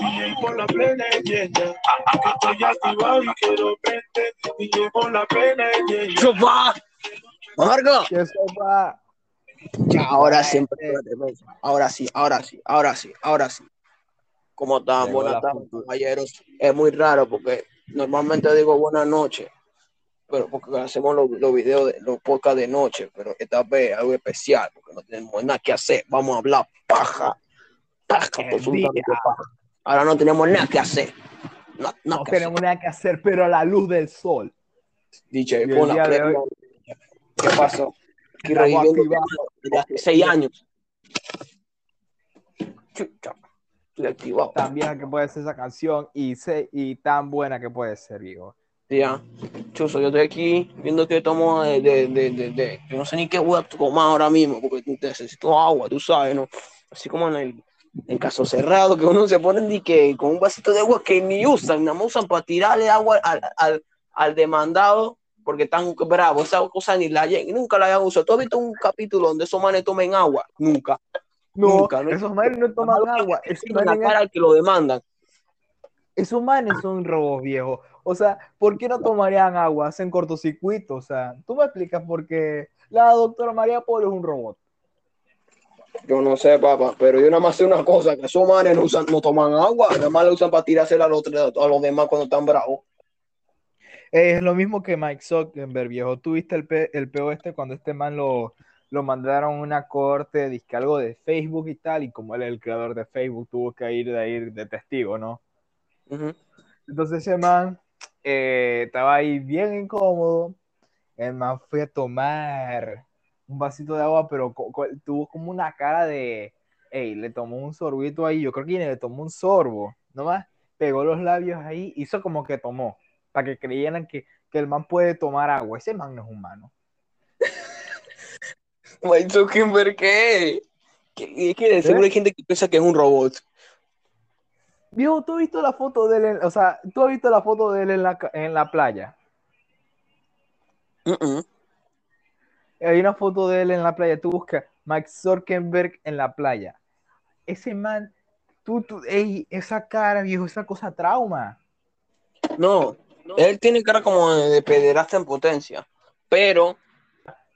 DJ por la plena llena, que estoy activado y quiero verte. DJ por la plena llena. ¡Chupa! ¡Marco! que eso va. Ya, ahora sí, espérate, espérate. ahora sí, ahora sí, ahora sí, ahora sí. ¿Cómo están? Buenas tardes, caballeros. Es muy raro porque normalmente digo buenas noches, pero porque hacemos los, los videos, de, los podcasts de noche, pero esta vez algo especial, porque no tenemos nada que hacer. Vamos a hablar paja, paja, día. paja. Ahora no tenemos nada que hacer. No, No que tenemos nada que hacer, pero a la luz del sol. DJ, pon la. ¿Qué pasó? Activados. desde hace seis años. Chucha, estoy activado. Tan vieja que puede ser esa canción y, se, y tan buena que puede ser, viejo. Ya, Chuso, yo estoy aquí viendo que tomo de, de, de, de, yo no sé ni qué voy a tomar ahora mismo, porque necesito agua, tú sabes, ¿no? Así como en el en caso cerrado, que uno se pone de que con un vasito de agua que ni usan, nada más usan para tirarle agua al, al, al demandado, porque están bravos, esa cosa ni la nunca la habían usado. ¿Tú has visto un capítulo donde esos manes tomen agua? Nunca. No, Nunca, ¿no? esos manes no toman agua. tiran la cara al que lo demandan. esos manes son robos, viejo. O sea, ¿por qué no tomarían agua? Hacen cortocircuito. O sea, tú me explicas por qué la doctora María Polo es un robot. Yo no sé, papá, pero yo nada más sé una cosa, que esos manes no, usan, no toman agua, nada más la usan para tirársela a los, a los demás cuando están bravos. Es lo mismo que Mike Zuckerberg, viejo. ¿Tú viste el, pe el peo este cuando este man lo, lo mandaron a una corte, dizque algo de Facebook y tal, y como él es el creador de Facebook, tuvo que ir de ir de testigo, ¿no? Entonces ese man eh, estaba ahí bien incómodo. El man fue a tomar un vasito de agua, pero tuvo como una cara de, ey, le tomó un sorbito ahí, yo creo que le tomó un sorbo, nomás pegó los labios ahí, hizo como que tomó, para que creyeran que, que el man puede tomar agua. Ese man no es humano. Mike Zuckerberg, ¿qué? Que, es que de seguro hay gente que piensa que es un robot. Viejo, ¿tú has visto la foto de él, en- o sea, tú has visto la foto de él en la, en la playa? Uh-uh. Hay una foto de él en la playa. Tú buscas Mike Zuckerberg en la playa. Ese man, tú, tú, ey, esa cara, viejo, esa cosa trauma. No, él tiene cara como de, de pederasta en potencia, pero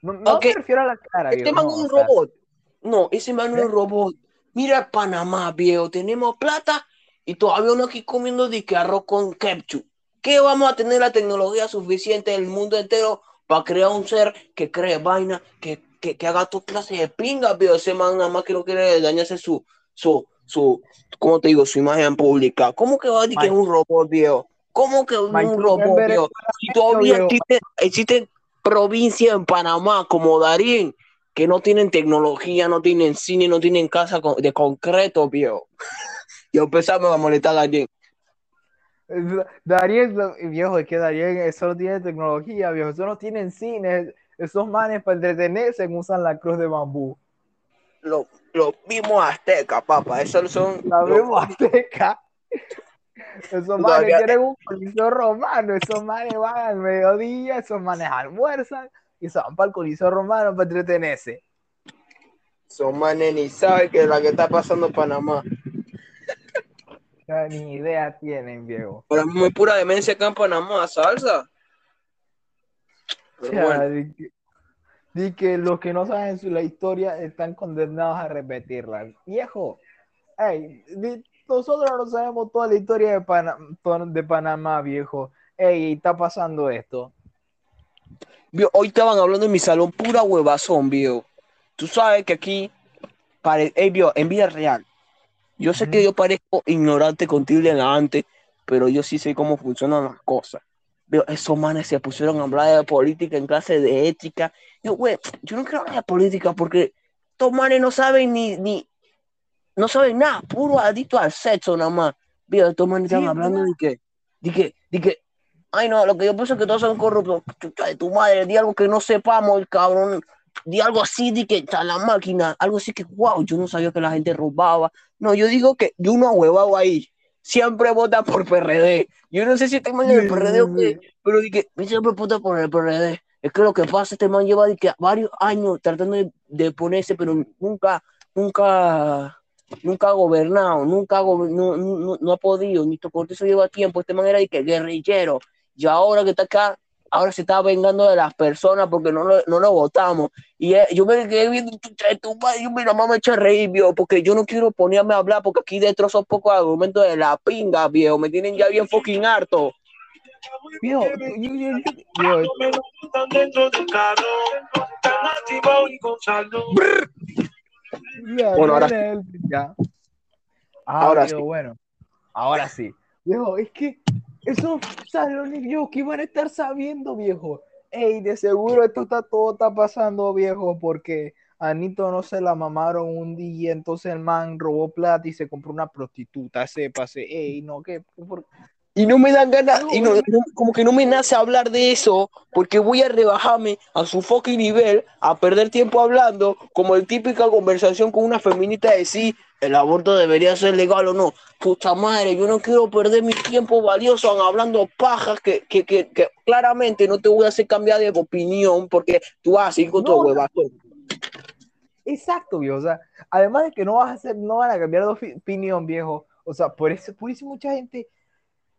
No, no Ok. me refiero a la cara, este viejo. man no, un sea, robot. No, ese man es un robot. Mira Panamá, viejo, tenemos plata y todavía uno aquí comiendo de que arroz con ketchup. ¿Qué vamos a tener la tecnología suficiente del mundo entero para crear un ser que cree vaina, que, que, que haga toda clase de pingas, viejo? Ese man nada más que no quiere dañarse su, su, su, ¿cómo te digo? Su imagen pública. ¿Cómo que va a decir que es un robot, viejo? ¿Cómo que un robot, viejo? Si todavía existen, existen provincias en Panamá como Darín que no tienen tecnología, no tienen cine, no tienen casa de concreto, viejo. Y empezamos a molestar a Darín. Darien, lo- viejo, es que Darien eso no tiene tecnología, viejo. Eso no tienen cine. Esos manes para entretenerse usan la cruz de bambú. Los los mismos aztecas, papá. Esos son. Los- vemos azteca. Esos manes Todavía- tienen un coliseo romano. Esos manes van al mediodía, esos manes almuerzan y se van para el coliseo romano para entretenerse. Son manes ni saben que es la que está pasando en Panamá. Ni idea tienen, viejo. Pero es muy pura demencia acá en Panamá, salsa. Pero bueno, di, que, di que los que no saben su- la historia están condenados a repetirla. Viejo, ey, di- nosotros no sabemos toda la historia de, Pana- de Panamá, viejo. Ey, está pasando esto. vio, hoy estaban hablando en mi salón pura huevazón, viejo. Tú sabes que aquí, pare, ey, vio, en vida real, yo sé que yo parezco ignorante contigo antes, pero yo sí sé cómo funcionan las cosas. Veo, esos manes se pusieron a hablar de política en clase de ética. Yo, güey, yo no quiero hablar de política porque estos manes no saben ni, ni, no saben nada, puro adicto al sexo nada más. Veo, estos manes Sí, están hablando de que, de que, de que, ay no, lo que yo pienso es que todos son corruptos. Chucha de tu madre, di algo que no sepamos, el cabrón. Di algo así, de que está la máquina, algo así que, wow, yo no sabía que la gente robaba. No, yo digo que yo no huevado ahí. Siempre vota por PRD. Yo no sé si este man es del PRD o qué, pero dije, siempre vota por el PRD. Es que lo que pasa, este man lleva de que varios años tratando de, de ponerse, pero nunca, nunca, nunca ha gobernado, nunca ha gober- no, no, no ha podido, ni por eso lleva tiempo, este man era de que guerrillero, y ahora que está acá, ahora se está vengando de las personas porque no lo, no lo votamos. Y eh, yo me quedé viendo de tu madre, yo mi mamá me echa a reír, viejo, porque yo no quiero ponerme a hablar, porque aquí dentro son pocos argumentos de la pinga, viejo, me tienen ya bien fucking harto. Viejo, yo- yo- yo- yo- No me gustan dentro del carro, tan activado y con salud. ya, Bueno, ahora ya. Ah, Ahora sí. bueno, ahora sí. Viejo, es que esos salones, viejo, que iban a estar sabiendo, viejo. Ey, de seguro esto está todo está pasando, viejo, porque a Anito no se la mamaron un día, entonces el man robó plata y se compró una prostituta, sépase. Ey, no, que por- Y no me dan ganas, y no- no. como que no me nace hablar de eso, porque voy a rebajarme a su fucking nivel, a perder tiempo hablando, como el típica conversación con una feminista de si el aborto debería ser legal o no. Puta madre, yo no quiero perder mi tiempo valioso hablando pajas que, que, que, que claramente no te voy a hacer cambiar de opinión, porque tú vas a seguir con tu No. huevazo. Exacto, viejo. O sea, además de que no vas a hacer, no van a cambiar de opi- opinión, viejo. O sea, por eso, por eso mucha gente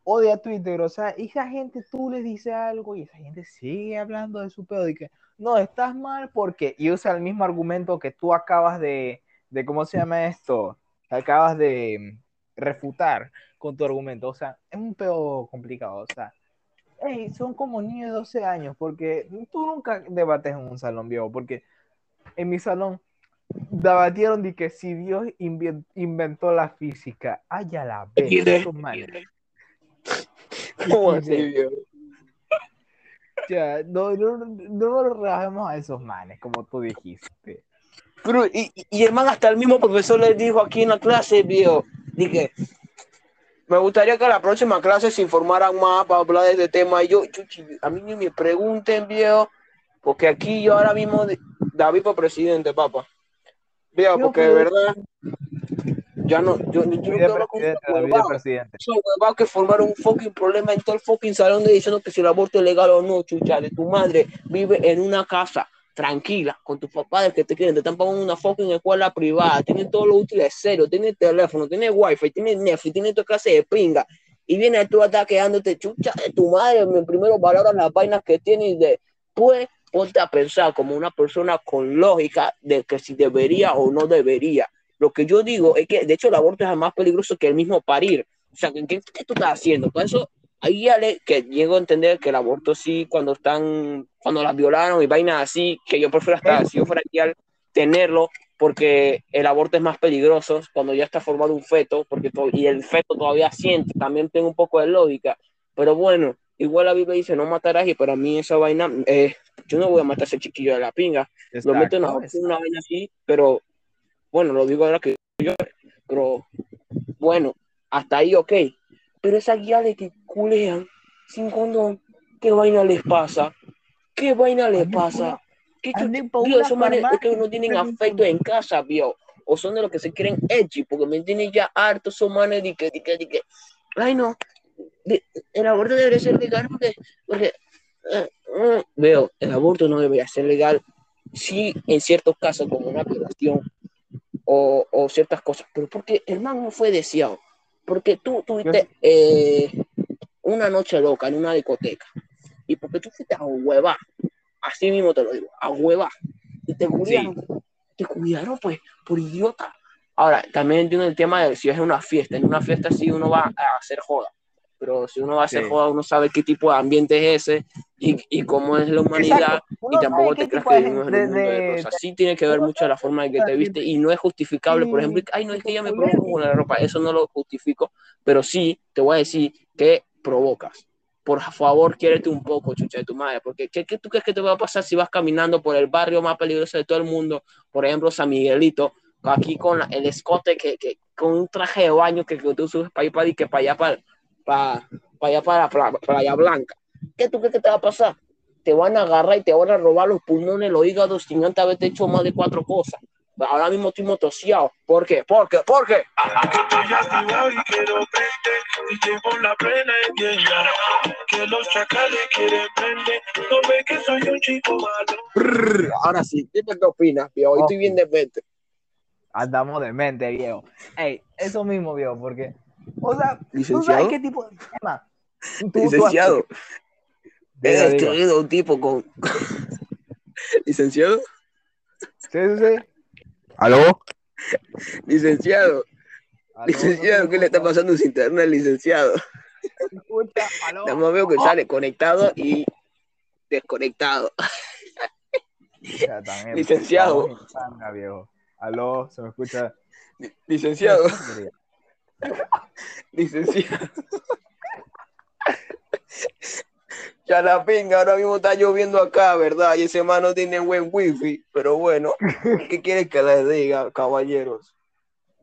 odia Twitter. O sea, esa gente tú le dices algo y esa gente sigue hablando de su pedo y que no, estás mal porque y usa el mismo argumento que tú acabas de, de ¿cómo se llama esto? Acabas de mm, refutar con tu argumento. O sea, es un pedo complicado. O sea, hey, son como niños de 12 años porque tú nunca debates en un salón viejo porque en mi salón debatieron de que si Dios inven- inventó la física, ay, a la manes. ¿Cómo así? Ya, no, no, no, no a esos manes, como tú dijiste. Pero, y, y- el man hasta el mismo profesor le dijo aquí en la clase, viejo, dije, me gustaría que a la próxima clase se informaran más para hablar de este tema. Y yo, chuchi, a mí ni me pregunten, viejo, porque aquí yo ahora mismo, David por presidente, papá. Viejo, porque de verdad, ya no, yo, yo con presidente. Esos huevados que formaron un fucking problema en todo el fucking salón de diciendo que si el aborto es legal o no, chucha, de tu madre vive en una casa tranquila con tus papás que te quieren, te están pagando una fucking escuela privada, tienen todos los útiles serios, tiene teléfono, tiene wifi, tiene Netflix, tiene tu clase de pinga y vienes tú a estar quedándote chucha de tu madre, me primero valoras las vainas que tienes y después ponte a pensar como una persona con lógica de que si debería o no debería. Lo que yo digo es que, de hecho, el aborto es más peligroso que el mismo parir. O sea, ¿qué, qué tú estás haciendo? Por eso, ahí ya le, que llego a entender que el aborto sí, cuando están, cuando las violaron y vainas así, que yo prefiero hasta, si yo fuera aquí, al tenerlo, porque el aborto es más peligroso cuando ya está formado un feto, porque y el feto todavía siente, también tengo un poco de lógica. Pero bueno, igual la Biblia dice no matarás, y para mí esa vaina, eh, yo no voy a matar a ese chiquillo de la pinga lo meto en Exacto, una vaina así, pero bueno, lo digo ahora que yo, pero bueno, hasta ahí ok. Pero esas guiales que culean sin condón, ¿qué vaina les pasa? ¿Qué vaina les pasa? ¿Qué Dios, una esos manes es que no tienen afecto en casa, vio. O son de los que se quieren edgy, porque me tienen ya harto esos manes de que, de que, de que, ay no, de- el aborto debería ser legal porque, porque eh, eh, veo, el aborto no debería ser legal sí en ciertos casos como una violación o, o ciertas cosas, pero porque el man no fue deseado, porque tú tuviste eh, una noche loca en una discoteca. Y porque tú fuiste a hueva, así mismo te lo digo, a hueva, y te cuidaron, te cuidaron pues por idiota. Ahora, también entiendo el tema de si es una fiesta, en una fiesta sí uno va a hacer joda, pero si uno va a hacer Sí. joda, uno sabe qué tipo de ambiente es ese y, y cómo es la humanidad y tampoco te creas que vivimos en un mundo de, de- rosas. Sí tiene que ver mucho la forma en que te viste y no es justificable, por ejemplo, ay, no es que ella me provoca con la ropa, eso no lo justifico, pero sí te voy a decir que provocas. Por favor, quiérete un poco, chucha de tu madre, porque ¿qué, qué tú crees que te va a pasar si vas caminando por el barrio más peligroso de todo el mundo? Por ejemplo, San Miguelito, aquí con la- el escote, que, que, con un traje de baño que, que tú subes para ir para, y que para allá para, para, para allá para, para Playa Blanca. ¿Qué tú crees que te va a pasar? Te van a agarrar y te van a robar los pulmones, los hígados, sin antes haberte hecho más de cuatro cosas. Ahora mismo estoy motoseado. ¿Por qué? ¿Por qué? ¿Por qué? Estoy activado y quiero prender y llevo la plena entienda que los chacales quieren prender. No ve que soy un chico malo. Brrr, ahora sí, ¿qué te opinas? Yo hoy estoy bien de mente. Andamos de mente, viejo. Ey, eso mismo, viejo, porque, o sea, ¿tú sabes qué tipo de tema? Tú- tú- Licenciado. He Diga, diga. destruido a un tipo con. Licenciado. Sí, sí, sí. ¿Aló? Licenciado. ¿Aló? Licenciado, ¿qué le está pasando a su internet, licenciado? ¿Me escucha? ¿Aló? Nada más veo que sale conectado y desconectado. Ya, Licenciado. viejo. ¿Aló? ¿Se me escucha? Licenciado. Licenciado. Ya la pinga, ahora mismo está lloviendo acá, ¿verdad? Y ese man no tiene buen wifi, pero bueno, ¿qué quieres que les diga, caballeros?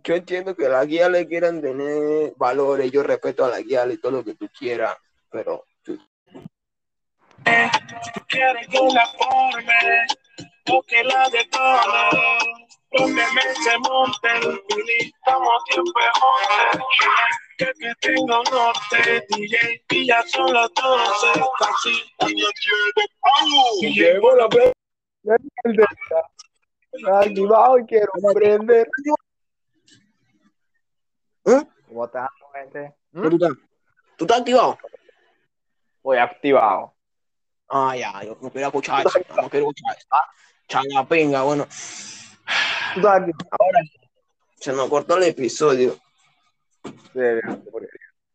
Yo entiendo que las guías le quieran tener valores, yo respeto a la guía y todo lo que tú quieras, pero tú- quieres que la forme, o que la detone, donde me se monte el pili, estamos tiempo de. Que que tengo norte, DJ, y ya son las 12, casi y llegó la vez. Activado y quiero prender. ¿Eh? ¿Cómo estás, gente? ¿Tú estás, ¿Tú estás activado? Voy activado. Ah, ya, yo no quiero escuchar eso, no quiero escuchar eso. Changa pinga, bueno. Ahora se nos cortó el episodio.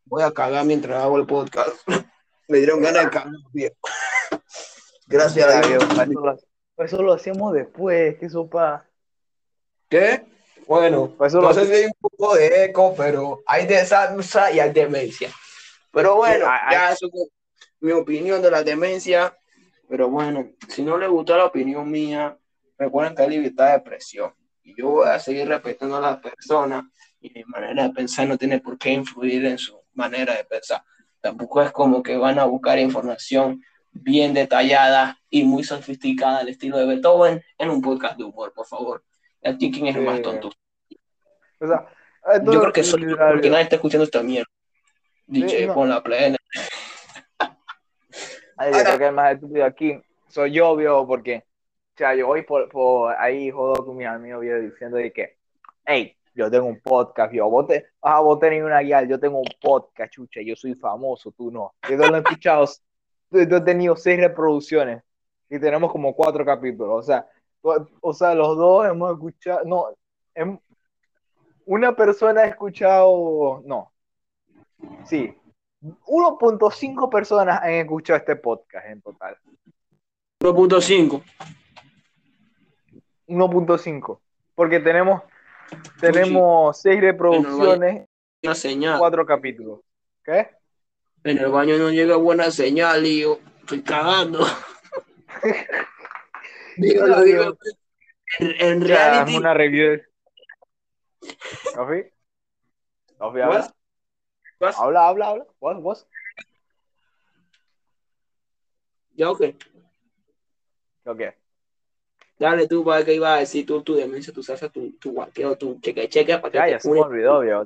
Voy a cagar mientras hago el podcast. Me dieron ganas de cagar, viejo. Gracias a Dios. Eso lo, eso lo hacemos después, que sopa. ¿Qué? Bueno, Pues eso no lo- sé si hay un poco de eco, pero hay de salsa y hay demencia. Pero bueno, ya eso es mi opinión de la demencia. Pero bueno, si no le gusta la opinión mía, recuerden que hay libertad de expresión. Y yo voy a seguir respetando a las personas y mi manera de pensar no tiene por qué influir en su manera de pensar. Tampoco es como que van a buscar información bien detallada y muy sofisticada al estilo de Beethoven en un podcast de humor, por favor. ¿Y a ti quién es el más Sí. tonto? O sea, esto Yo creo que soy yo, literal, porque nadie está escuchando esta mierda. DJ, no. pon la plena. Ay, yo creo que el más estúpido aquí soy yo, viejo, porque, o sea, yo voy por, por ahí jodo con mis amigos, viejo, diciendo de que, hey, yo tengo un podcast, viejo, vos, te, ah, vos tenés una guía, yo tengo un podcast, chucha, yo soy famoso, tú no. Yo no lo he escuchado, yo he tenido seis reproducciones y tenemos como cuatro capítulos, o sea, o, sea, los dos hemos escuchado, no, una persona ha escuchado, no, sí, 1.5 personas han escuchado este podcast en total. 1.5. 1.5. Porque tenemos, tenemos seis reproducciones, Una señal. cuatro capítulos. ¿Qué? En el baño no llega buena señal y yo estoy cagando. dígalo, dígalo. En, en Ya, reality. una review. ¿Sofi? ¿Sofi, habla? What? What? Habla, habla, habla. ¿Vos, vos? Ya, ok. Ok. Dale tú, para que iba a decir tú, tu demencia, tu salsa, tu, tu guaqueo, tu cheque, cheque, para que Ya, te ya se me olvidó, viejo.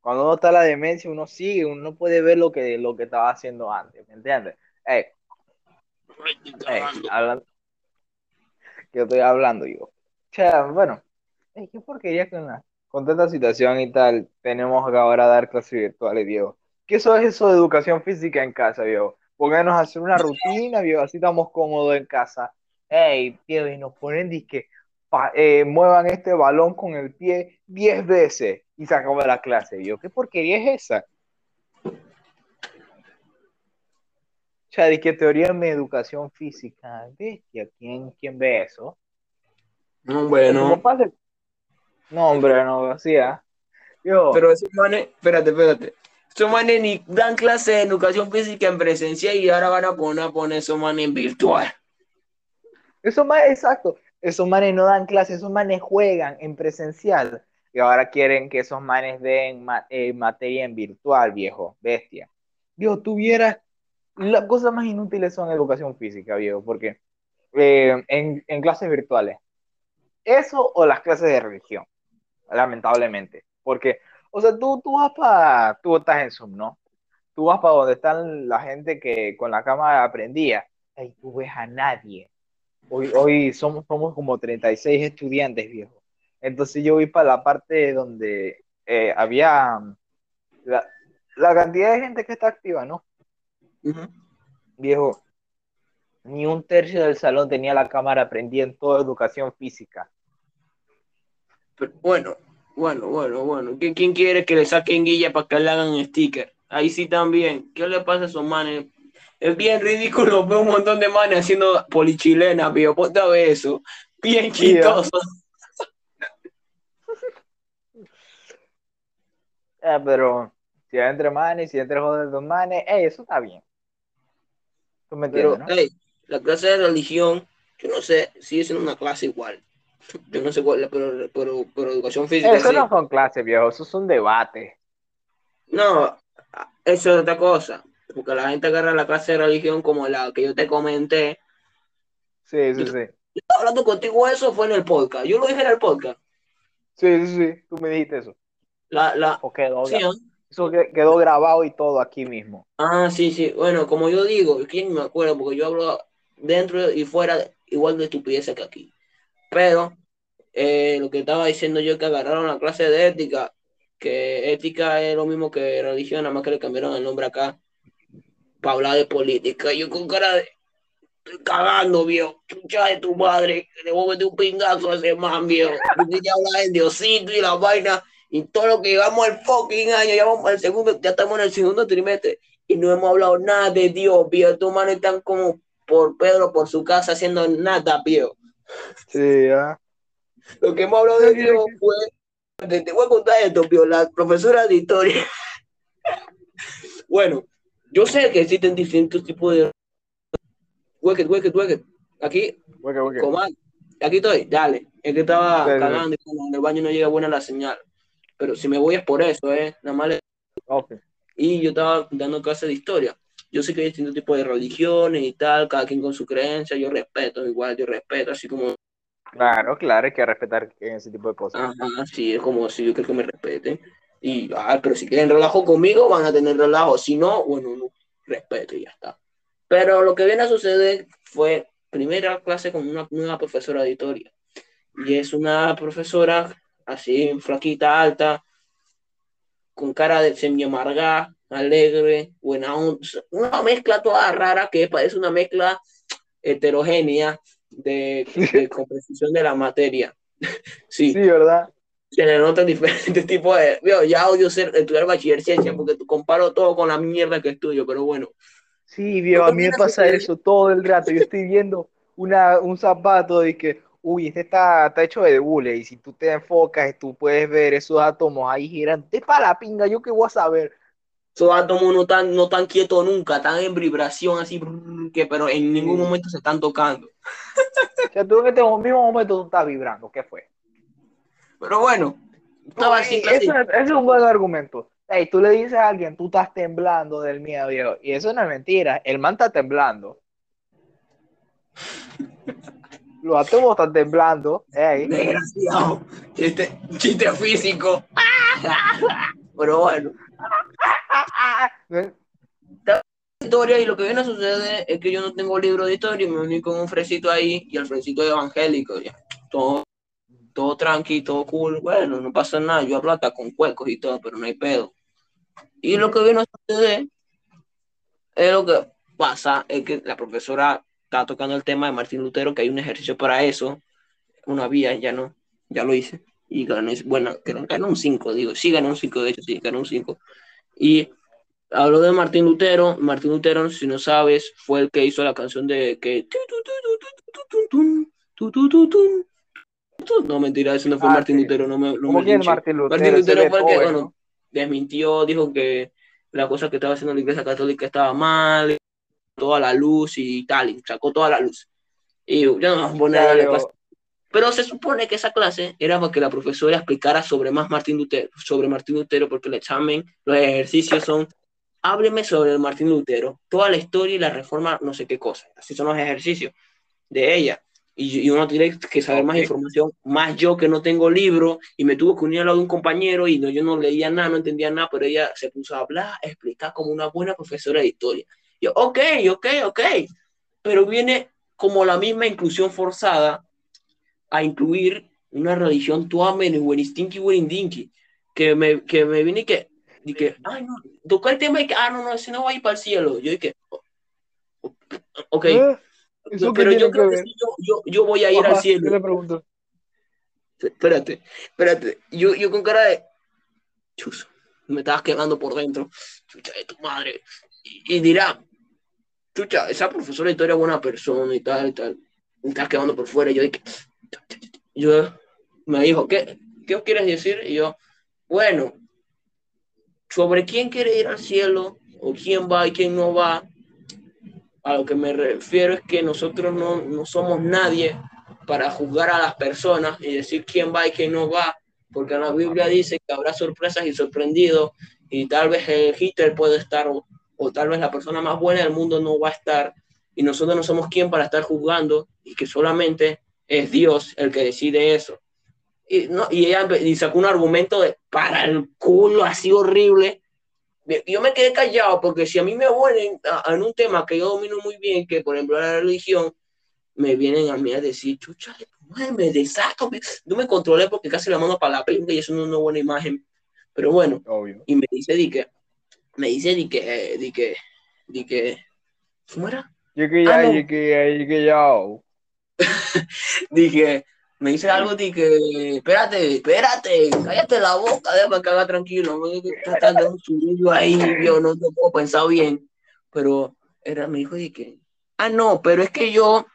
Cuando uno está en la demencia, uno sigue, uno no puede ver lo que, lo que estaba haciendo antes, ¿me entiendes? Ey, hablando. Que estoy hablando yo. O sea, bueno, ey, qué porquería con, la, con tanta situación y tal. Tenemos que ahora dar clases virtuales, viejo. ¿Qué eso es eso de educación física en casa, viejo? Pónganos a hacer una rutina, viejo, así estamos cómodos en casa. Ey, viejo, y nos ponen disque, eh, muevan este balón con el pie 10 veces y se acaba la clase, viejo. ¿Qué porquería es esa? O sea, de que teoría mi educación física, bestia, ¿quién, quién ve eso? No, bueno. No, hombre, no, así, ¿ah? Yo, Pero esos manes, espérate, espérate. Esos manes ni dan clase de educación física en presencia y ahora van a poner, a poner esos manes en virtual. Esos manes, exacto, esos manes no dan clases, esos manes juegan en presencial y ahora quieren que esos manes den ma- eh, materia en virtual, viejo, bestia. Viejo, tuvieras, las cosas más inútiles son educación física, viejo, porque eh, en, en clases virtuales, eso o las clases de religión, lamentablemente, porque, o sea, tú, tú vas para, tú estás en Zoom, ¿no? Tú vas para donde están la gente que con la cámara aprendía, y tú ves a nadie. Hoy, hoy somos, somos como 36 estudiantes, viejo. Entonces yo vi para la parte donde eh, había la, la cantidad de gente que está activa, ¿no? Viejo, ni un tercio del salón tenía la cámara prendida en toda educación física. Pero, bueno, bueno, bueno, bueno. ¿Quién, quién quiere que le saquen guilla para que le hagan sticker? Ahí sí también. ¿Qué le pasa a esos manes? Es bien ridículo ver un montón de manes haciendo polichilena, viejo. Ponte a ver eso. Bien chistoso. Eh, pero si hay entre manes, si hay entre joder dos manes, ey, eso está bien. ¿Tú me Pero, no? hey, la clase de religión, yo no sé, sigue siendo una clase igual. Yo no sé cuál, pero, pero, pero educación física. Eso sí. no son clases, viejo, eso es un debate. No, eso es otra cosa. Porque la gente agarra la clase de religión como la que yo te comenté. Sí, sí, sí. Yo estaba hablando contigo eso fue en el podcast. Yo lo dije en el podcast. Sí, sí, sí. Tú me dijiste eso. La, la, O quedó, sí, ¿ah? Eso que- quedó grabado y todo aquí mismo. Ah, sí, sí. Bueno, como yo digo, ¿quién me acuerdo? Porque yo hablo dentro y fuera igual de estupideces que aquí. Pero eh, lo que estaba diciendo yo es que agarraron la clase de ética, que ética es lo mismo que religión, nada más que le cambiaron el nombre acá para hablar de política. Yo con cara de estoy cagando, viejo. Chucha de tu madre, le voy a meter un pingazo a ese man, viejo. Yo quería hablar de Diosito y la vaina y todo lo que llevamos al fucking año, ya vamos al segundo, ya estamos en el segundo trimestre y no hemos hablado nada de Dios, viejo. Estos manes están como por Pedro, por su casa, haciendo nada, viejo. Sí, ya. Lo que hemos hablado de Dios fue. Te, te voy a contar esto, viejo. La profesora de historia. bueno, yo sé que existen distintos tipos de. Huequet, huequet, huequet. Aquí, ok. Comando. Aquí estoy, dale. Es que estaba Sí, sí. cagando y en el baño no llega buena la señal. Pero si me voy es por eso, ¿eh? Nada más le- Ok. Y yo estaba dando clases de historia. Yo sé que hay distintos tipos de religiones y tal, cada quien con su creencia. Yo respeto, igual yo respeto, así como. Claro, claro, hay que respetar ese tipo de cosas. Ajá, sí, es como si yo creo que me respeten. Y, ah, pero si quieren relajo conmigo, van a tener relajo. Si no, bueno, no, respeto y ya está. Pero lo que viene a suceder fue primera clase con una nueva profesora de historia. Y es una profesora así, flaquita, alta, con cara de semi amarga, alegre, buena onda. Una mezcla toda rara que parece una mezcla heterogénea de, de composición de la materia. Sí, Sí, ¿verdad? Se le notan diferentes tipos de. Veo, ya odio ser, estudiar bachiller ciencia porque comparo todo con la mierda que estudio, pero bueno. Sí, viejo, a mí me pasa eso todo el rato. Yo estoy viendo una, un zapato y que, uy, este está, está hecho de hule. Y si tú te enfocas, tú puedes ver esos átomos ahí girantes para la pinga. Yo qué voy a saber. Esos átomos no están no tan quietos nunca, están en vibración así, que, pero en ningún momento se están tocando. O sea, tú en este mismo momento tú estás vibrando. ¿Qué fue? Pero bueno, así, eso, es- un buen argumento. Ey, tú le dices a alguien, tú estás temblando del miedo, viejo. Y eso no es mentira. El man está temblando. Los átomos están temblando. Desgraciado. Chiste, chiste físico. Pero bueno, historia y lo que viene a suceder es que yo no tengo libro de historia y me uní con un fresito ahí y el fresito es evangélico. Ya. Todo, todo tranqui, todo cool. Bueno, no pasa nada. Yo hablo hasta con cuecos y todo, pero no hay pedo. Y lo que viene a suceder es lo que pasa es que la profesora está tocando el tema de Martín Lutero, que hay un ejercicio para eso. Una vía, ya no, ya lo hice. Y gané, bueno, ganó un 5, digo, sí ganó un 5, de hecho, sí, ganó un 5. Y habló de Martín Lutero. Martín Lutero, si no sabes, fue el que hizo la canción de que. No, mentira, ese no fue Ah, Martín sí. Lutero, no me, no ¿Cómo me linche. Martín Lutero? Martín Lutero fue el que, bueno, ¿no? desmintió, dijo que la cosa que estaba haciendo la iglesia católica estaba mal, toda la luz y tal, y sacó toda la luz. Y yo no voy a poner a Pero- clase. Pero se supone que esa clase era para que la profesora explicara sobre más Martín Lutero, sobre Martín Lutero, porque el examen, los ejercicios son, hábleme sobre el Martín Lutero, toda la historia y la reforma, no sé qué cosa. Así son los ejercicios de ella. Y, y uno tiene que saber más información, más yo que no tengo libro y me tuve que unir al lado de un compañero y no, yo no leía nada, no entendía nada, pero ella se puso a hablar, a explicar como una buena profesora de historia. Yo, ok, ok, ok, pero viene como la misma inclusión forzada a incluir una religión tuamen, buenistinki, buenindinki, que me, que me vine y que, y que, ay, no, tocó el tema y que, ah, no, no, ese no va a ir para el cielo. Yo dije, ok, ¿Eh? ¿Eso pero yo creo que sí, yo, yo, yo voy a ir Ajá, al cielo. yo le pregunto. Espérate, espérate. Yo, yo con cara de. Chus, me estabas quemando por dentro. Chucha de tu madre. Y, y dirá, chucha, esa profesora de historia es buena persona y tal, y tal. Me estás quemando por fuera. Y yo dije, yo me dijo, ¿qué, ¿qué os quieres decir? Y yo, bueno, sobre quién quiere ir al cielo, o quién va y quién no va. A lo que me refiero es que nosotros no, no somos nadie para juzgar a las personas y decir quién va y quién no va, porque la Biblia dice que habrá sorpresas y sorprendidos, y tal vez el Hitler puede estar, o, o tal vez la persona más buena del mundo no va a estar, y nosotros no somos quien para estar juzgando, y que solamente es Dios el que decide eso. Y, no, y ella y sacó un argumento de para el culo así horrible. Yo me quedé callado porque si a mí me vuelven a- en un tema que yo domino muy bien, que por ejemplo la religión, me vienen a mí a decir, chucha, me desato. me-". No me controlé porque casi la mando para la película y eso no es una buena imagen. Pero bueno, Obvio. y me dice di que, me dice di que, di que, di que, ¿cómo era? Llegué Ah, ya, no. llegué ya, llegué ya. Dije, me dice algo de que, espérate, espérate, cállate la boca, déjame que haga tranquilo, que está dando un ahí, yo no puedo pensar bien, pero era, me dijo de que, ah, no, pero es que yo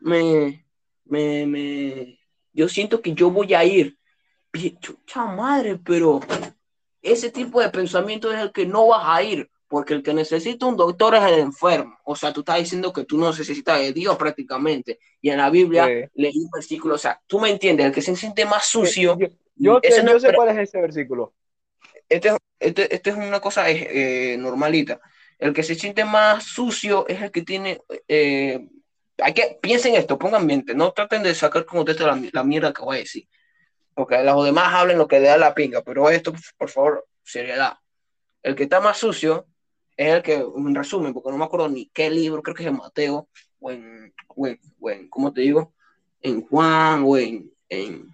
me, me, me, yo siento que yo voy a ir, Y, chucha madre, pero ese tipo de pensamiento es el que no vas a ir, porque el que necesita un doctor es el enfermo, o sea, tú estás diciendo que tú no necesitas de Dios prácticamente, y en la Biblia Sí. leí un versículo, o sea, tú me entiendes, el que se siente más sucio, Yo, yo, ese te- no yo es sé cuál es ese versículo. este, este, este es una cosa eh, eh, normalita. El que se siente más sucio es el que tiene. eh, hay que piensen esto, pongan mente, no traten de sacar con ustedes la, la mierda que voy a decir. Porque los demás hablen lo que le da la pinga, pero esto, por favor, seriedad. El que está más sucio es el que, en resumen, porque no me acuerdo ni qué libro, creo que es en Mateo, o en, o en, o en ¿cómo te digo? En Juan, o en, en,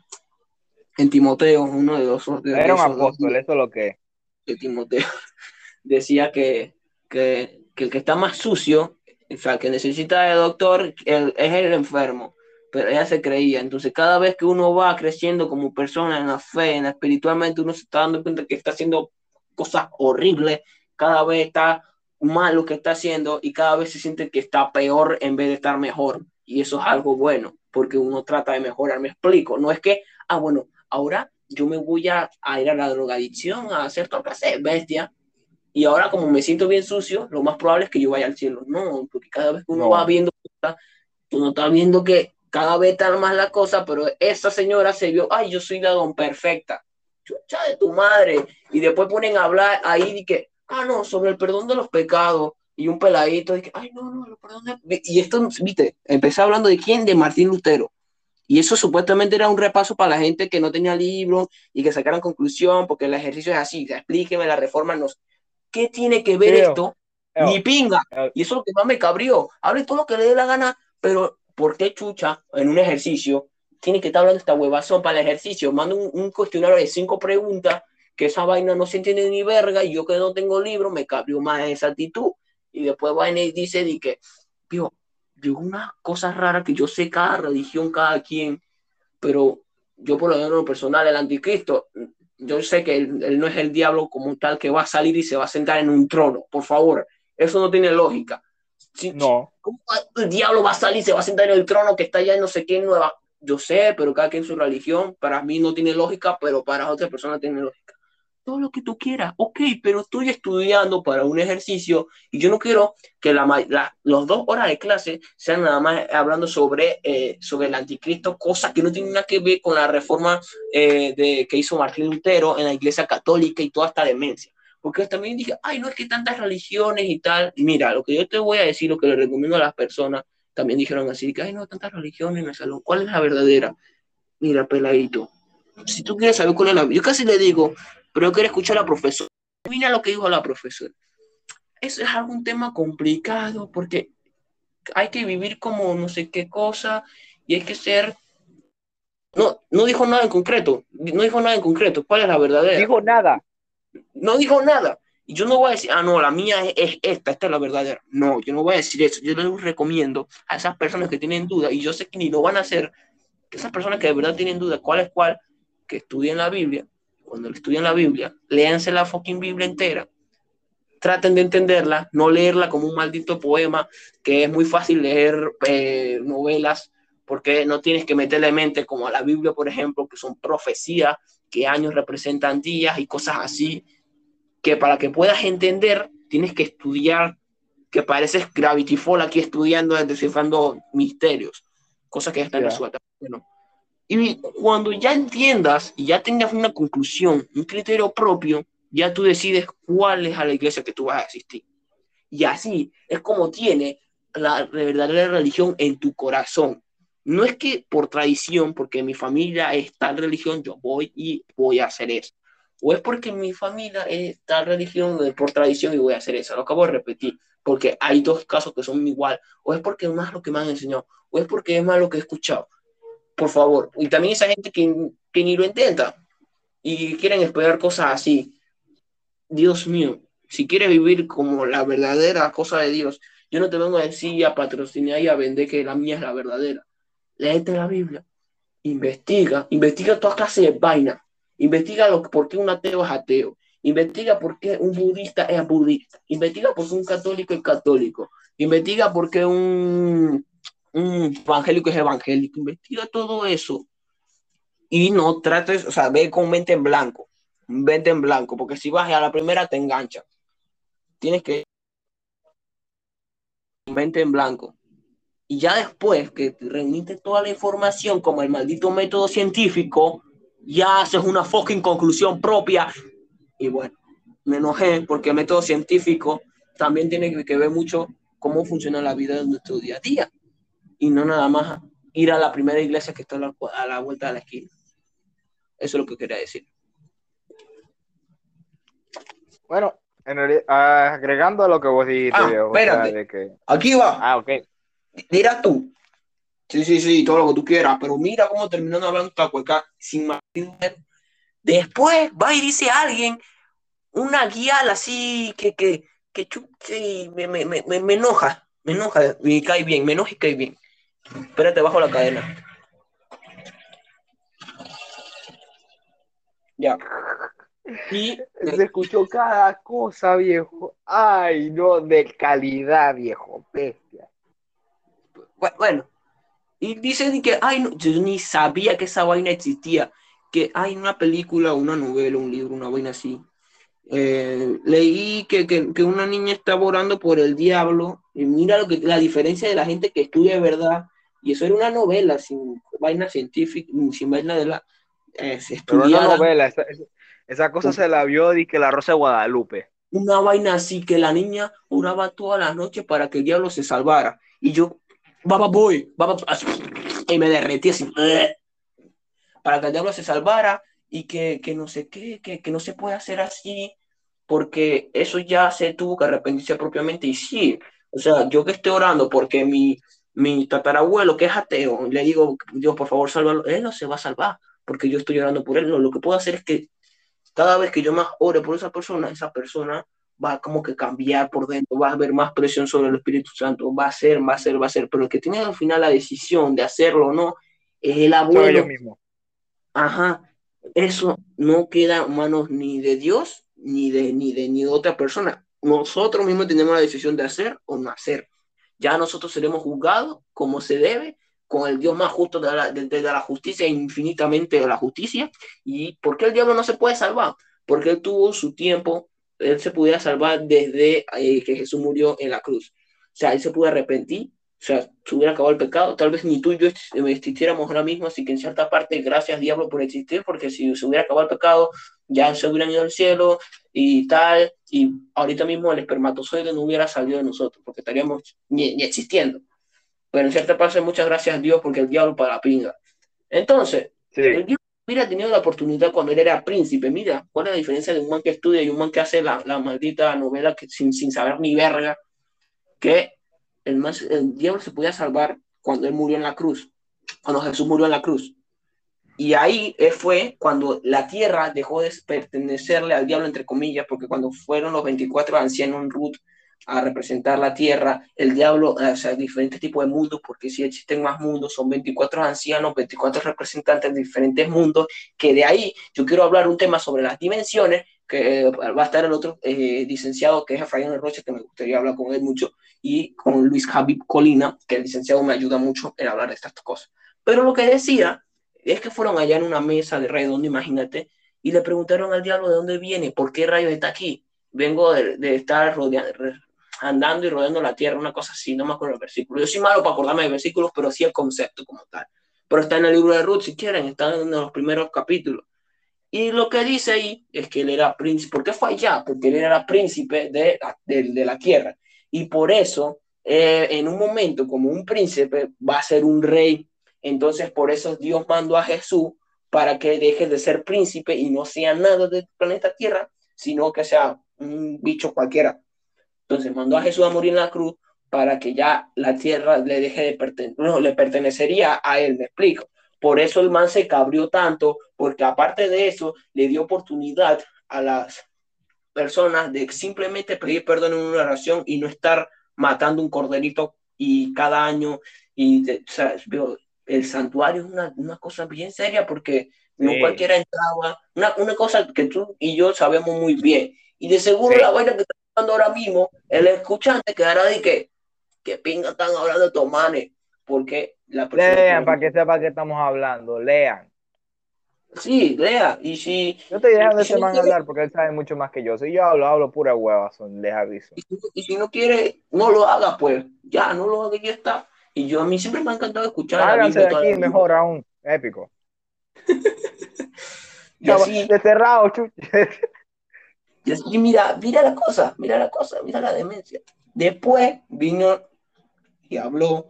en Timoteo, uno de los de, Era un apóstol, eso es lo que de Timoteo decía que, que, que el que está más sucio, o sea, que necesita de doctor, el- es el enfermo. Pero ella se creía. Entonces, cada vez que uno va creciendo como persona en la fe, en la espiritualmente, uno se está dando cuenta que está haciendo cosas horribles, cada vez está mal lo que está haciendo y cada vez se siente que está peor en vez de estar mejor. Y eso es algo bueno, porque uno trata de mejorar. Me explico. No es que, ah, bueno, ahora yo me voy a, a ir a la drogadicción, a hacer todo lo que hace bestia. Y ahora, como me siento bien sucio, lo más probable es que yo vaya al cielo. No, porque cada vez que uno No. va viendo, uno está viendo que cada vez está más la cosa, pero esa señora se vio, ay, yo soy la don perfecta. Chucha de tu madre. Y después ponen a hablar ahí de que, ah, no, sobre el perdón de los pecados. Y un peladito, de que, ay, no, no, el perdón de... Y esto, viste, empecé hablando de quién, de Martín Lutero. Y eso supuestamente era un repaso para la gente que no tenía libro y que sacaran conclusión, porque el ejercicio es así, explíqueme la reforma. No. ¿Qué tiene que ver Creo. esto? Ni pinga. eo, Y eso es lo que más me cabrió. Hable todo lo que le dé la gana, pero ¿por qué chucha en un ejercicio tiene que estar hablando esta huevazón para el ejercicio? Manda un, un cuestionario de cinco preguntas, que esa vaina no se entiende ni verga, y yo que no tengo libro, me cabrió más esa actitud. Y después vaina y dice de que, tío, digo unas cosas raras que yo sé cada religión, cada quien, pero yo por lo menos personal, el anticristo, yo sé que él, él no es el diablo como tal que va a salir y se va a sentar en un trono, por favor, eso no tiene lógica. Si- No, ¿Cómo el diablo va a salir y se va a sentar en el trono que está allá en no sé qué en Nueva? Yo sé, pero cada quien su religión, para mí no tiene lógica, pero para otras personas tiene lógica. Todo lo que tú quieras, ok, pero estoy estudiando para un ejercicio y yo no quiero que la, la- los dos horas de clase sean nada más hablando sobre, eh, sobre el anticristo, cosas que no tienen nada que ver con la reforma eh, de, que hizo Martín Lutero en la iglesia católica y toda esta demencia. Porque también dije, ay, no es que tantas religiones y tal. Y mira, lo que yo te voy a decir, lo que le recomiendo a las personas, también dijeron así, que, ay, no, tantas religiones en el salón. ¿Cuál es la verdadera? Mira, peladito, si tú quieres saber cuál es la... Yo casi le digo, pero yo quiero escuchar a la profesora. Mira lo que dijo la profesora. Eso es algún tema complicado porque hay que vivir como no sé qué cosa y hay que ser No, no dijo nada en concreto. No dijo nada en concreto. ¿Cuál es la verdadera? Dijo nada. no dijo nada. Y yo no voy a decir, ah, no, la mía es, es esta, esta es la verdadera. No, yo no voy a decir eso. Yo les recomiendo a esas personas que tienen duda, y yo sé que ni lo van a hacer, que esas personas que de verdad tienen duda cuál es cuál, que estudien la Biblia. Cuando estudian la Biblia, léanse la fucking Biblia entera. Traten de entenderla, no leerla como un maldito poema, que es muy fácil leer eh, novelas, porque no tienes que meterle mente como a la Biblia, por ejemplo, que son profecías, que años representan días y cosas así que para que puedas entender tienes que estudiar, que pareces Gravity Fall aquí estudiando, descifrando misterios, cosas que ya están Ya. resueltas. Bueno, y cuando ya entiendas y ya tengas una conclusión, un criterio propio, ya tú decides cuál es a la iglesia que tú vas a asistir. Y así es como tiene la verdadera religión en tu corazón. No es que por tradición, porque mi familia es tal religión, yo voy y voy a hacer eso o es porque mi familia es tal religión por tradición y voy a hacer eso. Lo acabo de repetir, porque hay dos casos que son igual, o es porque es más lo que me han enseñado, o es porque es más lo que he escuchado. Por favor, y también esa gente que, que ni lo intenta y quieren esperar cosas así. Dios mío, si quieres vivir como la verdadera cosa de Dios, yo no te vengo a decir a patrocinar y a vender que la mía es la verdadera. Léete la Biblia, investiga, investiga toda clase de vainas Investiga lo, por qué un ateo es ateo. Investiga por qué un budista es budista. Investiga por qué un católico es católico. Investiga por qué un, un evangélico es evangélico. Investiga todo eso. Y no trates, o sea, ve con mente en blanco. Mente en blanco, porque si vas a la primera te engancha. Tienes que mente en blanco. Y ya después que reuniste toda la información como el maldito método científico, ya haces una fucking conclusión propia. Y bueno, me enojé porque el método científico también tiene que ver mucho cómo funciona la vida de nuestro día a día. Y no nada más ir a la primera iglesia que está a la, a la vuelta de la esquina. Eso es lo que quería decir. Bueno, en agregando a lo que vos dijiste, Ah, viejo, o sea, espérate. de que... Aquí va. Ah, ok. Dirás tú. Sí, sí, sí, todo lo que tú quieras, pero mira cómo terminando hablando esta cueca sin más. Después va y dice alguien, una guial así que, que, que chu- sí, me, me, me, me- me enoja, me enoja y cae bien, me enoja y cae bien. Espérate, bajo la cadena. Ya. Y Se escuchó cada cosa, viejo. Ay, no, de calidad, viejo. Bestia. Bu- Bueno, y dicen que, ay, no, yo ni sabía que esa vaina existía, que hay una película, una novela, un libro, una vaina así. Eh, leí que, que, que una niña estaba orando por el diablo, y mira lo que, la diferencia de la gente que estudia de verdad, y eso era una novela, sin vaina científica, sin vaina de la eh, Pero una novela, esa, cosa se la vio de que la Rosa de Guadalupe. una vaina así que la niña oraba todas las noches para que el diablo se salvara. Y yo, baba boy, baba, y me derretí así, para que el diablo se salvara y que, que no sé qué, que, que no se puede hacer así, porque eso ya se tuvo que arrepentirse propiamente. Y sí, o sea, yo que estoy orando porque mi, mi tatarabuelo, que es ateo, le digo, Dios, por favor, sálvalo, él no se va a salvar, porque yo estoy orando por él. No, lo que puedo hacer es que cada vez que yo más ore por esa persona, esa persona va como que cambiar por dentro, va a haber más presión sobre el Espíritu Santo, va a ser, va a ser, va a ser, pero el que tiene al final la decisión de hacerlo o no es el abuelo. mismos. Ajá, eso no queda en manos ni de Dios ni de, ni de ni de otra persona. Nosotros mismos tenemos la decisión de hacer o no hacer. Ya nosotros seremos juzgados como se debe, con el Dios más justo de la, justicia, infinitamente de la justicia. ¿Y por qué el diablo no se puede salvar? Porque él tuvo su tiempo, él se pudiera salvar desde eh, que Jesús murió en la cruz. O sea, él se pudo arrepentir, sea, se hubiera acabado el pecado, tal vez ni tú y yo existiéramos ahora mismo, así que en cierta parte, gracias diablo por existir, porque si se hubiera acabado el pecado, ya se hubieran ido al cielo y tal, y ahorita mismo el espermatozoide no hubiera salido de nosotros, porque estaríamos ni, ni existiendo. Pero en cierta parte, muchas gracias a Dios, porque el diablo para la pinga. Entonces, Sí. el diablo hubiera tenido la oportunidad cuando él era príncipe. Mira, ¿cuál es la diferencia de un man que estudia y un man que hace la, la maldita novela que, sin, sin saber ni verga? Que el, el diablo se podía salvar cuando él murió en la cruz, cuando Jesús murió en la cruz. Y ahí fue cuando la tierra dejó de pertenecerle al diablo, entre comillas, porque cuando fueron los 24 ancianos en Ruth a representar la tierra, el diablo, o sea, diferentes tipos de mundos, porque si existen más mundos, son 24 ancianos, 24 representantes de diferentes mundos, que de ahí yo quiero hablar un tema sobre las dimensiones, que va a estar el otro eh, licenciado, que es Efraín Roche, que me gustaría hablar con él mucho, y con Luis Javi Colina, que el licenciado me ayuda mucho en hablar de estas cosas. Pero lo que decía es que fueron allá en una mesa de redondo, imagínate, y le preguntaron al diablo de dónde viene, por qué rayos está aquí. Vengo de, de estar rodeando, andando y rodeando la tierra, una cosa así, no me acuerdo el versículo. Yo soy malo para acordarme de versículos, pero sí el concepto como tal. Pero está en el libro de Ruth, si quieren, está en los primeros capítulos. Y lo que dice ahí es que él era príncipe. ¿Por qué fue allá? Porque él era príncipe de, de, de la tierra. Y por eso, eh, en un momento como un príncipe, va a ser un rey. Entonces, por eso Dios mandó a Jesús para que deje de ser príncipe y no sea nada del planeta Tierra, sino que sea un bicho cualquiera. Entonces mandó a Jesús a morir en la cruz para que ya la tierra le deje de pertenecer, no, le pertenecería a él, me explico. Por eso el man se cabrió tanto, porque aparte de eso, le dio oportunidad a las personas de simplemente pedir perdón en una oración y no estar matando un corderito y cada año. Y de, o sea, el santuario es una, una, cosa bien seria porque no sí. cualquiera entraba, una, una, cosa que tú y yo sabemos muy bien. Y de seguro sí. la vaina que está ahora mismo, el escuchante quedará de que, que pinga están hablando de tomanes, porque la Lean para que sepa que estamos hablando, lean. Sí, lea. Y si. Yo te dejo de ese man hablar porque él sabe mucho más que yo. Si yo hablo, hablo pura hueva, son, les aviso. Y, y, si no quiere, no lo haga, pues. Ya, no lo haga, ya está. Y yo a mí siempre me ha encantado escuchar. Háganse de aquí, mejor aún. Épico. ya, así, de cerrado, y así, mira, mira la cosa, mira la cosa, mira la demencia. Después vino y habló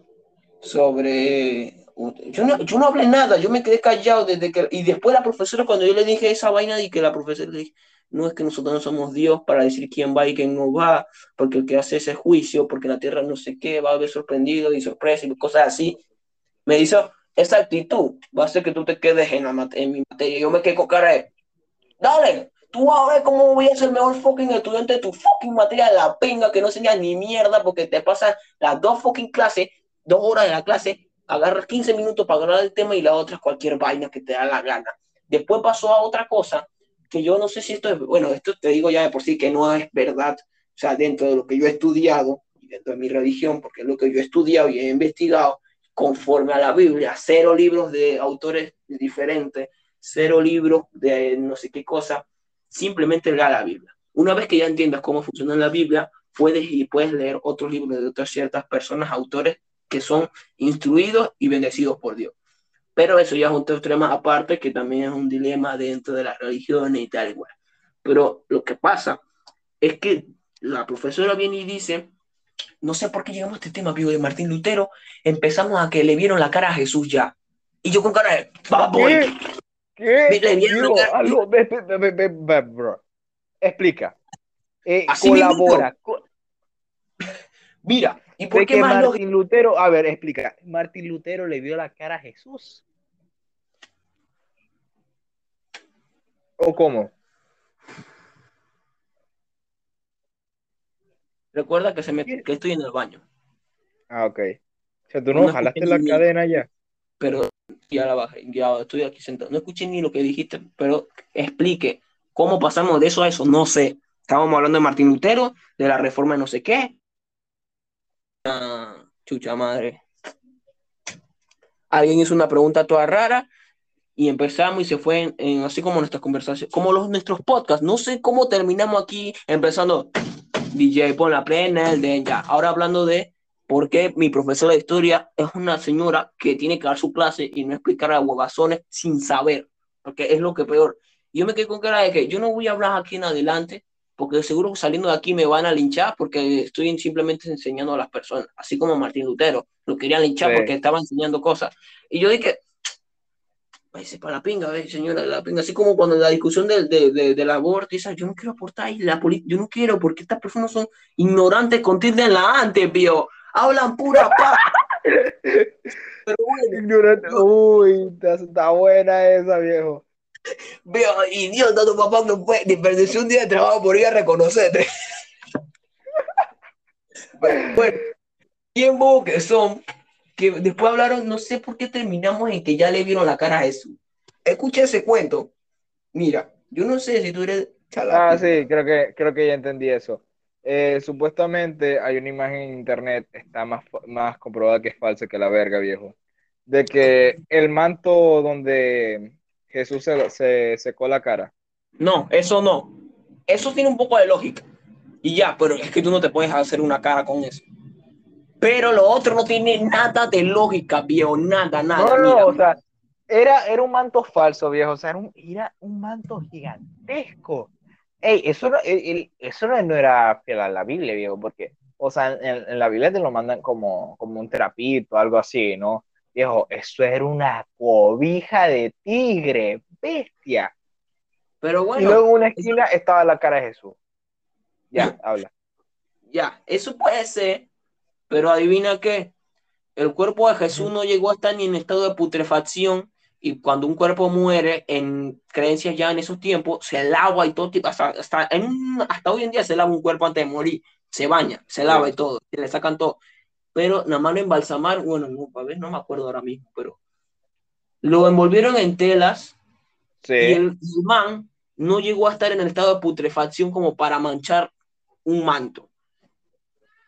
sobre yo no, yo no hablé nada, yo me quedé callado desde que, y después la profesora, cuando yo le dije esa vaina, y que la profesora le dije, no es que nosotros no somos Dios para decir quién va y quién no va, porque el que hace ese juicio, porque la tierra no sé qué, va a haber sorprendido y sorpresa y cosas así, me dice, esa actitud va a hacer que tú te quedes en, la, en mi materia. Yo me quedé con cara de, dale, tú vas a ver cómo voy a ser el mejor fucking estudiante de tu fucking materia la pinga, que no enseñas ni mierda, porque te pasas las dos fucking clases, dos horas de la clase, agarras 15 minutos para hablar del tema y la otra es cualquier vaina que te da la gana. Después pasó a otra cosa que yo no sé si esto es, bueno, esto te digo ya de por sí que no es verdad, o sea, dentro de lo que yo he estudiado dentro de mi religión, porque es lo que yo he estudiado y he investigado, conforme a la Biblia, cero libros de autores diferentes, cero libros de no sé qué cosa, simplemente lea la Biblia. Una vez que ya entiendas cómo funciona la Biblia, puedes y puedes leer otros libros de otras ciertas personas, autores que son instruidos y bendecidos por Dios. Pero eso ya es un tema aparte que también es un dilema dentro de las religiones y tal igual. Pero lo que pasa es que la profesora viene y dice, no sé por qué llegamos a este tema, vivo de Martín Lutero, empezamos a que le vieron la cara a Jesús ya. Y yo con cara de, ¿Qué? ¿Qué? Le vieron cara... algo, be, be, be, bro. Explica. Eh, colabora. Co Mira, ¿Y por de qué que más Martín Lutero, a ver, explica. Martín Lutero le vio la cara a Jesús. ¿O cómo? Recuerda que, se me, que estoy en el baño. Ah, ok. O sea, tú no, no jalaste la cadena ya. Pero ya la bajé, ya estoy aquí sentado. No escuché ni lo que dijiste, pero explique cómo pasamos de eso a eso, no sé. Estábamos hablando de Martín Lutero, de la reforma de no sé qué, chucha madre. Alguien hizo una pregunta toda rara y empezamos y se fue así como nuestras conversaciones, como los nuestros podcasts. No sé cómo terminamos aquí empezando DJ pon la plena, el de ya. Ahora hablando de por qué mi profesora de historia es una señora que tiene que dar su clase y no explicar a huevazones sin saber, porque es lo que peor. Yo me quedé con cara de que yo no voy a hablar aquí en adelante porque seguro saliendo de aquí me van a linchar porque estoy simplemente enseñando a las personas, así como Martín Lutero, lo querían linchar sí. porque estaba enseñando cosas. Y yo dije, váyase para la pinga, ¿ves, señora, la pinga, así como cuando la discusión del de, de, de, aborto, dice, yo no quiero aportar ahí, la yo no quiero, porque estas personas son ignorantes con tilde en la antes, pío, hablan pura paz. Pero bueno, Ignorante. Uy, está buena esa, viejo. Veo, idiota, tu papá no fue, desperdició un día de trabajo por ir a reconocerte. bueno, bien bobo que son, que después hablaron, no sé por qué terminamos en que ya le vieron la cara a Jesús. Escucha ese cuento. Mira, yo no sé si tú eres Ah, sí, creo que, creo que ya entendí eso. Eh, supuestamente hay una imagen en internet, está más, más comprobada que es falsa que la verga, viejo, de que el manto donde Jesús se, se secó la cara. No, eso no. Eso tiene un poco de lógica. Y ya, pero es que tú no te puedes hacer una cara con eso. Pero lo otro no tiene nada de lógica, viejo, nada, nada. No, no, Mira, o sea, era, era un manto falso, viejo, o sea, era un, era un manto gigantesco. Ey, eso no, el- el- eso no, era fiel a la Biblia, viejo, porque, o sea, en, en la Biblia te lo mandan como, como un trapito, algo así, ¿no? Viejo, eso era una cobija de tigre, bestia. pero Y bueno, luego en una esquina estaba la cara de Jesús. Ya, habla. ya, eso puede ser, pero adivina qué, el cuerpo de Jesús no llegó a estar ni en estado de putrefacción y cuando un cuerpo muere en creencias ya en esos tiempos, se lava y todo, tipo, hasta, hasta, en hasta hoy en día se lava un cuerpo antes de morir, se baña, se lava y todo, se le sacan todo, pero nada más lo embalsamar, bueno, no, a ver, no me acuerdo ahora mismo, pero lo envolvieron en telas y Sí, el man no llegó a estar en el estado de putrefacción como para manchar un manto.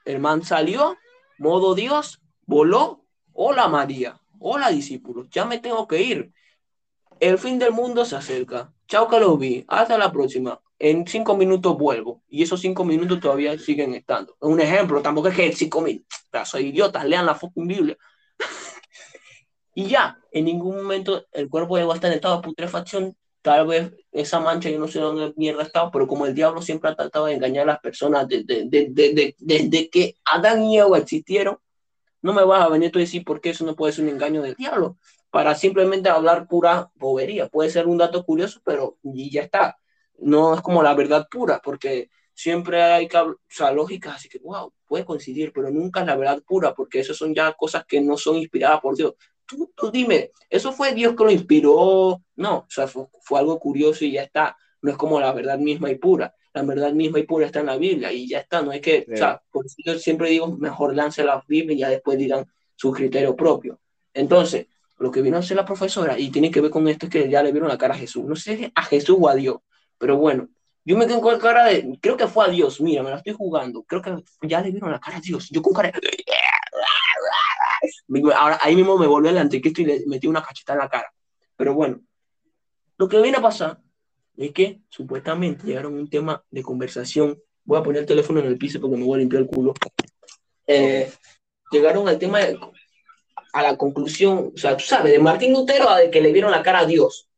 El man salió, modo Dios, voló. Hola María, hola discípulos, ya me tengo que ir. El fin del mundo se acerca. Chao que los vi, hasta la próxima. En cinco minutos vuelvo. Y esos cinco minutos todavía siguen estando. Un ejemplo, tampoco es que cinco minutos. Soy idiotas, lean la fucking Biblia. y ya, en ningún momento el cuerpo llegó a estar en estado de putrefacción. Tal vez esa mancha, yo no sé dónde mierda estaba, pero como el diablo siempre ha tratado de engañar a las personas desde de, de, de, desde que Adán y Eva existieron, no me vas a venir tú a decir por qué eso no puede ser un engaño del diablo, para simplemente hablar pura bobería. Puede ser un dato curioso, pero y ya está. No es como la verdad pura, porque siempre hay o sea, lógicas, así que, wow, puede coincidir, pero nunca es la verdad pura, porque eso son ya cosas que no son inspiradas por Dios. Tú, tú dime, ¿eso fue Dios que lo inspiró? No, o sea, fue, fue algo curioso y ya está. No es como la verdad misma y pura. La verdad misma y pura está en la Biblia y ya está. No hay que, Sí. o sea, por eso yo siempre digo, mejor lance la Biblia y ya después digan su criterio propio. Entonces, lo que vino a hacer la profesora, y tiene que ver con esto, es que ya le vieron la cara a Jesús. No sé si a Jesús o a Dios, pero bueno, yo me quedo con la cara de, creo que fue a Dios, mira, me la estoy jugando, creo que ya le vieron la cara a Dios. Yo con cara de... Ahora, ahí mismo me volví al anticristo y le metí una cacheta en la cara. Pero bueno, lo que viene a pasar es que supuestamente llegaron a un tema de conversación. Voy a poner el teléfono en el piso porque me voy a limpiar el culo. Eh, llegaron al tema de, a la conclusión, o sea, tú sabes, de Martín Lutero a de que le vieron la cara a Dios.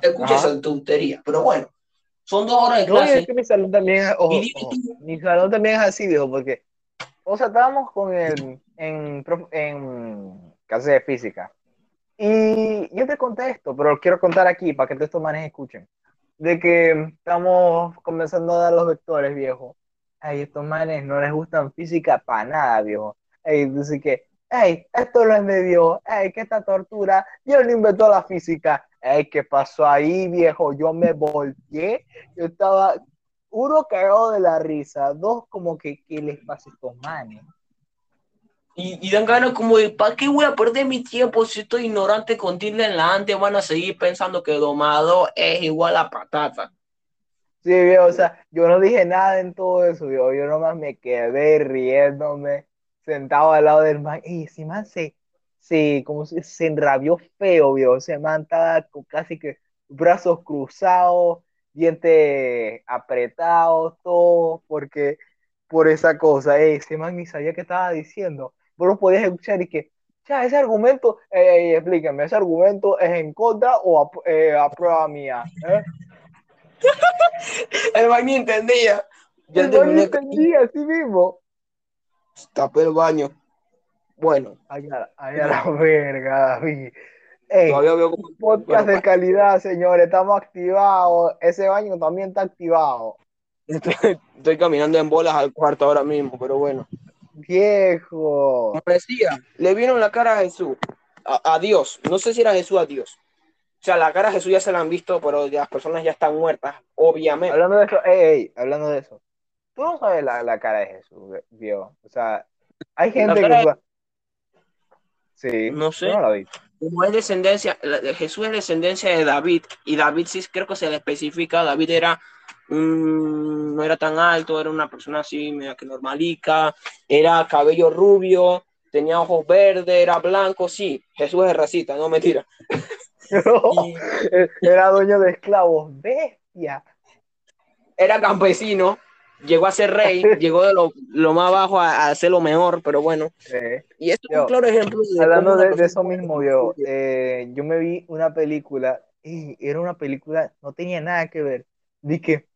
Escucha esa tontería, pero bueno, son dos horas de No, y es clase. que mi salón también es, ojo, ojo, mi salón también es así, viejo, porque, o sea, estábamos con el, en, en clase de física. Y yo te conté esto, pero lo quiero contar aquí para que todos estos manes escuchen. De que estamos comenzando a dar los vectores, viejo. Ay, estos manes no les gustan física para nada, viejo. Ay, dice que, ay, esto no es de Dios. Ay, que esta tortura. Dios no inventó la física. Ay, ¿qué pasó ahí, viejo? Yo me volteé. Yo estaba, uno cagado de la risa. Dos, como que, ¿qué les pasa a estos manes? Y, y dan ganas como de, ¿para qué voy a perder mi tiempo si estoy ignorante con tilde en la ante? Van a seguir pensando que domado es igual a patata. Sí, viejo, o sea, yo no dije nada en todo eso, viejo. Yo nomás me quedé riéndome, sentado al lado del man. Y ese man se, se, como se, se enrabió feo, viejo. Ese man estaba con casi que brazos cruzados, dientes apretados, todo, porque por esa cosa. Ey, ese man ni sabía qué estaba diciendo. Vos lo podías escuchar y que, ya, ese argumento, eh, explícame, ¿ese argumento es en contra o a, eh, a prueba mía? ¿eh? El man ni entendía. Ya El man ni terminé. entendía así mismo. Tapé el baño. Bueno, Ay, a, ay, a la verga, David. Ey, todavía veo como... podcast de bueno, calidad, señores. Estamos activados. Ese baño también está activado. estoy, estoy caminando en bolas al cuarto ahora mismo, pero bueno. viejo. Como decía, le vieron la cara a Jesús, a, a Dios. No sé si era Jesús a Dios. O sea, la cara a Jesús ya se la han visto, pero las personas ya están muertas, obviamente. Hablando de eso, ey, ey, hablando de eso. Tú no sabes la, la cara de Jesús, viejo. O sea, hay gente que. Sí, No sé. no la vi. Como es descendencia, Jesús es descendencia de David, y David sí creo que se le especifica, David era no era tan alto, era una persona así, media que normalica, era cabello rubio, tenía ojos verdes, era blanco, sí, Jesús es racista, no mentira. Y Era dueño de esclavos, bestia. era campesino, llegó a ser rey, llegó de lo, lo más bajo a, a ser lo mejor, pero bueno. Sí. Y esto es Yo, un claro ejemplo de Hablando de, eso mismo, yo, eh, yo me vi una película y era una película, no tenía nada que ver, que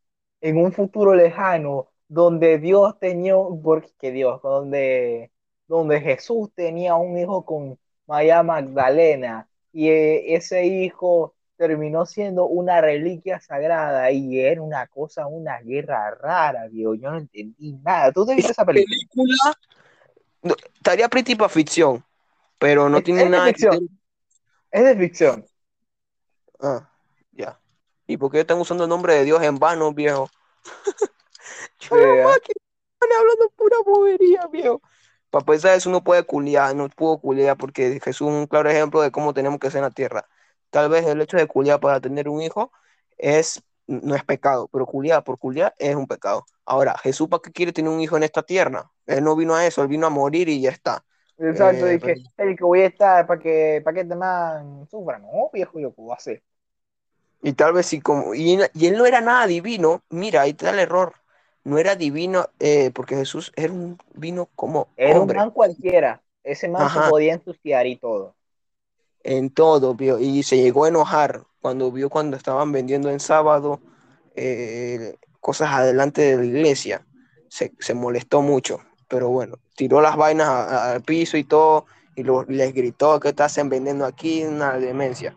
en un futuro lejano, donde Dios tenía, porque Dios, donde, donde Jesús tenía un hijo con María Magdalena y eh, ese hijo terminó siendo una reliquia sagrada y era una cosa, una guerra rara, Dios, yo no entendí nada. ¿Tú te viste esa película? película no, estaría pretty para ficción, pero no Es- tiene es de nada que ficción. Es de ficción. Ah, ya. ¿Y por qué están usando el nombre de Dios en vano, viejo? Yo máquina, están hablando pura bobería, viejo. Para pensar eso uno puede culiar, no puedo culiar porque Jesús es un claro ejemplo de cómo tenemos que ser en la tierra. Tal vez el hecho de culiar para tener un hijo es, no es pecado, pero culiar por culiar es un pecado. Ahora, Jesús, ¿para qué quiere tener un hijo en esta tierra? Él no vino a eso, él vino a morir y ya está. Exacto, Eh, y que el que voy a estar para que, para que este man sufra, no, viejo, yo puedo hacer. Y tal vez si como, y, él- y él no era nada divino, mira, ahí está el error. No era divino, eh, porque Jesús era un vino como Era hombre un man cualquiera, ese man Ajá. se podía ensuciar y todo. En todo, vio, y se llegó a enojar cuando vio cuando estaban vendiendo en sábado eh, cosas adelante de la iglesia. Se, se molestó mucho, pero bueno, tiró las vainas al piso y todo, y lo- les gritó que hacen vendiendo aquí una demencia.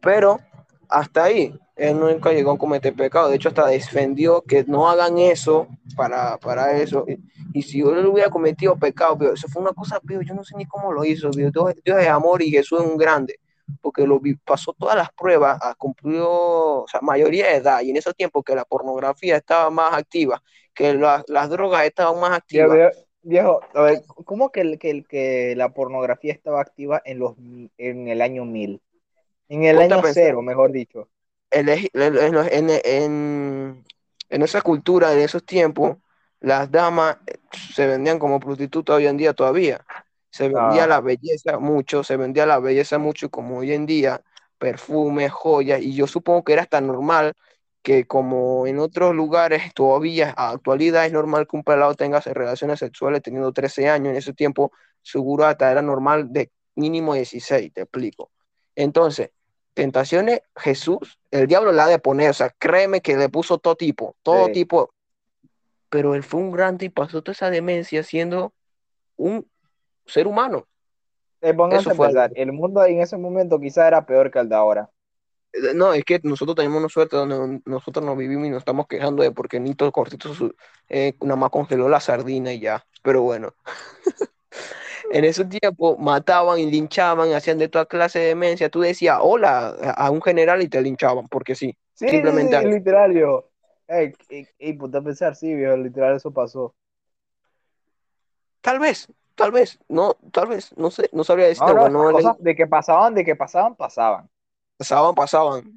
Pero hasta ahí, él nunca llegó a cometer pecado. De hecho, hasta defendió que no hagan eso para, para eso. Y, y si yo le hubiera cometido pecado, pero eso fue una cosa, pero yo no sé ni cómo lo hizo. Dios, Dios, es amor y Jesús es un grande. Porque lo pasó todas las pruebas, ah, cumplió, o sea, mayoría de edad. Y en esos tiempos que la pornografía estaba más activa, que la- las drogas estaban más activas. viejo, viejo, a ver, ¿cómo que, el- que, el- que la pornografía estaba activa en, los, en el año 1000? En el año pensar. cero, mejor dicho. el- el- en, en- en- en esa cultura, en esos tiempos, las damas eh, se vendían como prostitutas hoy en día todavía. Se vendía Ah. la belleza mucho, se vendía la belleza mucho como hoy en día, perfumes, joyas, y yo supongo que era hasta normal que como en otros lugares todavía, a actualidad es normal que un pelado tenga relaciones sexuales teniendo 13 años, en ese tiempo seguro hasta era normal de mínimo 16, te explico. Entonces, tentaciones, Jesús, el diablo la ha de poner, o sea, créeme que le puso todo tipo, todo Sí. tipo, pero él fue un grande y pasó toda esa demencia siendo un ser humano. Eh, Eso fue pensar, el mundo en ese momento quizá era peor que el de ahora. Eh, No, es que nosotros tenemos una suerte donde nosotros nos vivimos y nos estamos quejando de porque Nito Cortito eh, nada más congeló la sardina y ya, pero bueno. En esos tiempos mataban y linchaban, hacían de toda clase de demencia. Tú decías hola a un general y te linchaban, porque sí. Sí, Simplemente sí, sí, viejo. Ey, ey, ey, ponte a pensar, sí, viejo, literal, eso pasó. Tal vez, tal vez, no, tal vez, no sé, no sabría decirte, No, no, no de que pasaban, de que pasaban, pasaban. pasaban, pasaban.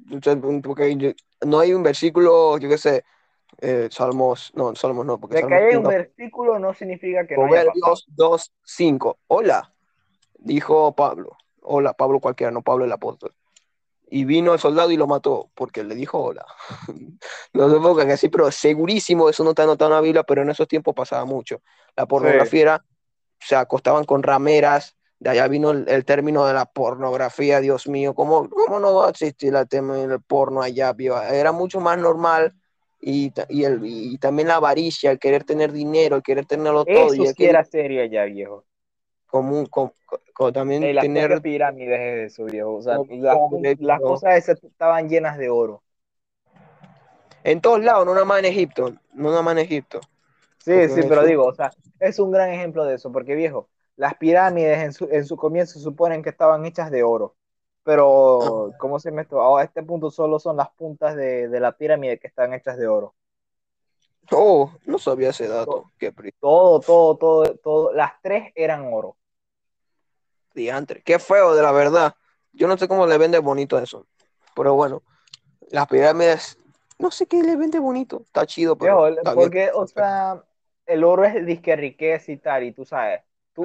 Porque no hay un versículo, yo qué sé, eh, Salmos, no, Salmos no, porque De que Salmos haya un no. versículo no significa que no. Proverbios 2, 5. Hola, dijo Pablo. Hola, Pablo cualquiera, no Pablo el apóstol. Y vino el soldado y lo mató, porque le dijo hola. no se enfocan así, pero segurísimo, eso no está anotado en la Biblia, pero en esos tiempos pasaba mucho. La pornografía era, se acostaban con rameras, de allá vino el, el término de la pornografía, Dios mío, ¿cómo, cómo no va a existir el tema del porno allá? vio? Era mucho más normal. Y, y, el, y también la avaricia, el querer tener dinero, el querer tenerlo todo. Eso sí era serio ya, viejo. común, con, con- también las tener pirámides es eso, viejo. O sea, No, las, cosas esas estaban llenas de oro. en todos lados, no nada más en Egipto, no nada más en Egipto. Sí, Porque sí, pero digo, o sea, es un gran ejemplo de eso, porque viejo, las pirámides en su, en su comienzo se suponen que estaban hechas de oro, pero, ¿cómo se me esto? A este punto solo son las puntas de, de la pirámide que están hechas de oro. Oh, no sabía ese dato. Qué pri- Todo, todo, todo, todo, las tres eran oro. diantre. Qué feo, de la verdad. Yo no sé cómo le vende bonito eso. Pero bueno, las pirámides, no sé qué le vende bonito. Está chido, pero está bien. porque, o sea, el oro es disque riqueza y tal, y tú sabes,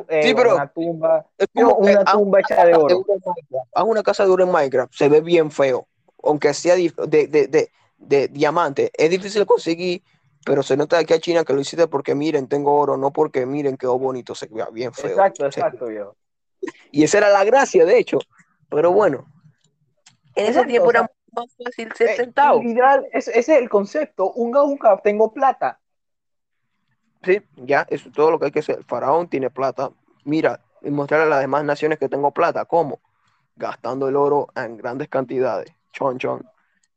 eh, Sí, pero una tumba, es como una haz tumba hecha de de oro. Minecraft. Haz una casa de oro en Minecraft. Se ve bien feo. Aunque sea de, de, de, de diamante. Es difícil de conseguir, pero se nota aquí a China que lo hiciste porque miren, tengo oro, no porque miren quedó bonito, se vea bien feo. Exacto, exacto, viejo. Y esa era la gracia, de hecho. Pero bueno, en ese tiempo era más fácil ser eh, tentado. literal, ese, es el concepto, un tengo plata. Sí, ya, eso es todo lo que hay que hacer. El faraón tiene plata. Mira, y mostrarle a las demás naciones que tengo plata. ¿Cómo? Gastando el oro en grandes cantidades. Chon, chon.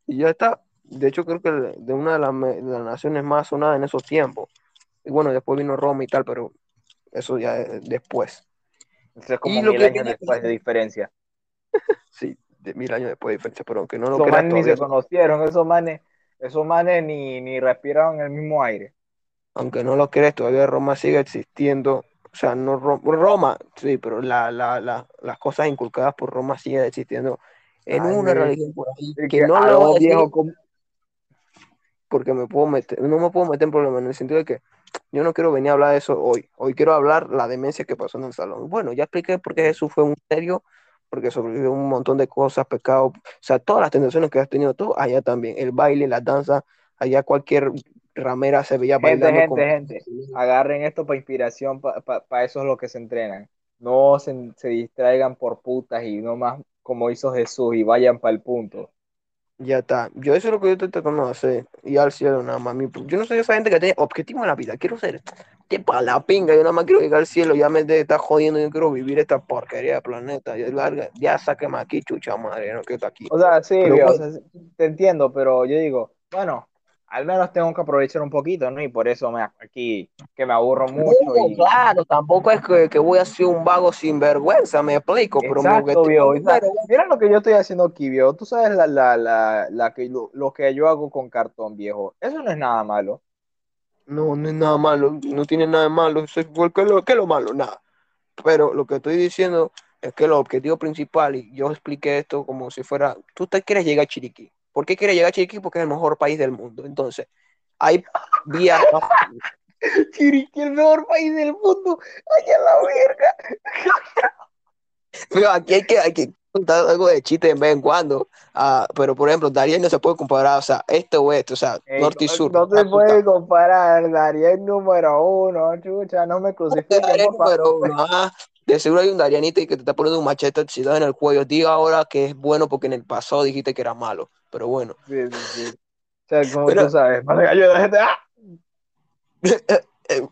Y ya está. De hecho, creo que de una de las, de las naciones más sonadas en esos tiempos. Y bueno, después vino Roma y tal, pero eso ya es después. Eso es como Y mil años viene- después de diferencia. Sí, de mil años después de diferencia, pero aunque no lo Esos creas manes ni se conocieron, esos manes, esos manes ni, ni respiraron el mismo aire. Aunque no lo creas, todavía Roma sigue existiendo. O sea, no Ro- Roma, sí, pero la, la, la- las cosas inculcadas por Roma siguen existiendo en Ay, una religión por ahí que no lo voy algo a decir viejo como... porque me puedo meter, no me puedo meter en problemas en el sentido de que yo no quiero venir a hablar de eso hoy. Hoy quiero hablar la demencia que pasó en el salón. Bueno, ya expliqué por qué Jesús fue un serio, porque sobrevivió un montón de cosas, pecados, o sea, todas las tentaciones que has tenido tú, allá también. El baile, la danza, allá cualquier ramera se veía Gente, bailando gente, con... gente, agarren esto para inspiración, para eso es lo que se entrenan. No se, se distraigan por putas y no más como hizo Jesús y vayan para el punto. Ya está. Yo eso es lo que yo estoy tratando de hacer. Y al cielo nada más. Yo no soy esa gente que tiene objetivo en la vida. Quiero ser que para la pinga. Yo nada más quiero llegar al cielo. Ya me de estar jodiendo. Yo quiero vivir esta porquería de planeta. Ya, larga, ya sáqueme aquí, chucha madre. No quiero estar aquí. O sea, sí, Pero viejo, o sea, te entiendo, pero yo digo, bueno, al menos tengo que aprovechar un poquito, ¿no? Y por eso me aquí que me aburro mucho no, y claro, tampoco es que, que voy a ser un vago sin vergüenza, me explico. Exacto, mira lo que yo estoy haciendo aquí, viejo. Tú sabes la, la, la, la que, lo, lo que yo hago con cartón, viejo. Eso no es nada malo. No, no es nada malo, no tiene nada de malo. Eso es- ¿Qué es lo, qué es lo malo? Nada. Pero lo que estoy diciendo es que el objetivo principal, y yo expliqué esto como si fuera, tú te quieres llegar a Chiriquí. ¿Por qué quieres llegar a Chiriquí? Porque es el mejor país del mundo. Entonces, hay vías más. Chiriquí, el mejor país del mundo. Ay, a la verga. Pero aquí hay que, hay que contar algo de chiste de vez en cuando. Ah, pero, por ejemplo, Darien no se puede comparar, o sea, este o este, o sea, Ey, norte y sur. no se puede comparar, Darien número uno, chucha, no me crucifiquen, Darien número uno, ah, de seguro hay un Darianito y que te está poniendo un machete oxidado en el cuello. Diga ahora que es bueno porque en el pasado dijiste que era malo. Pero bueno. Sí, sí, sí. O sea, como Pero- tú sabes, ayude a la gente. ¡Ah!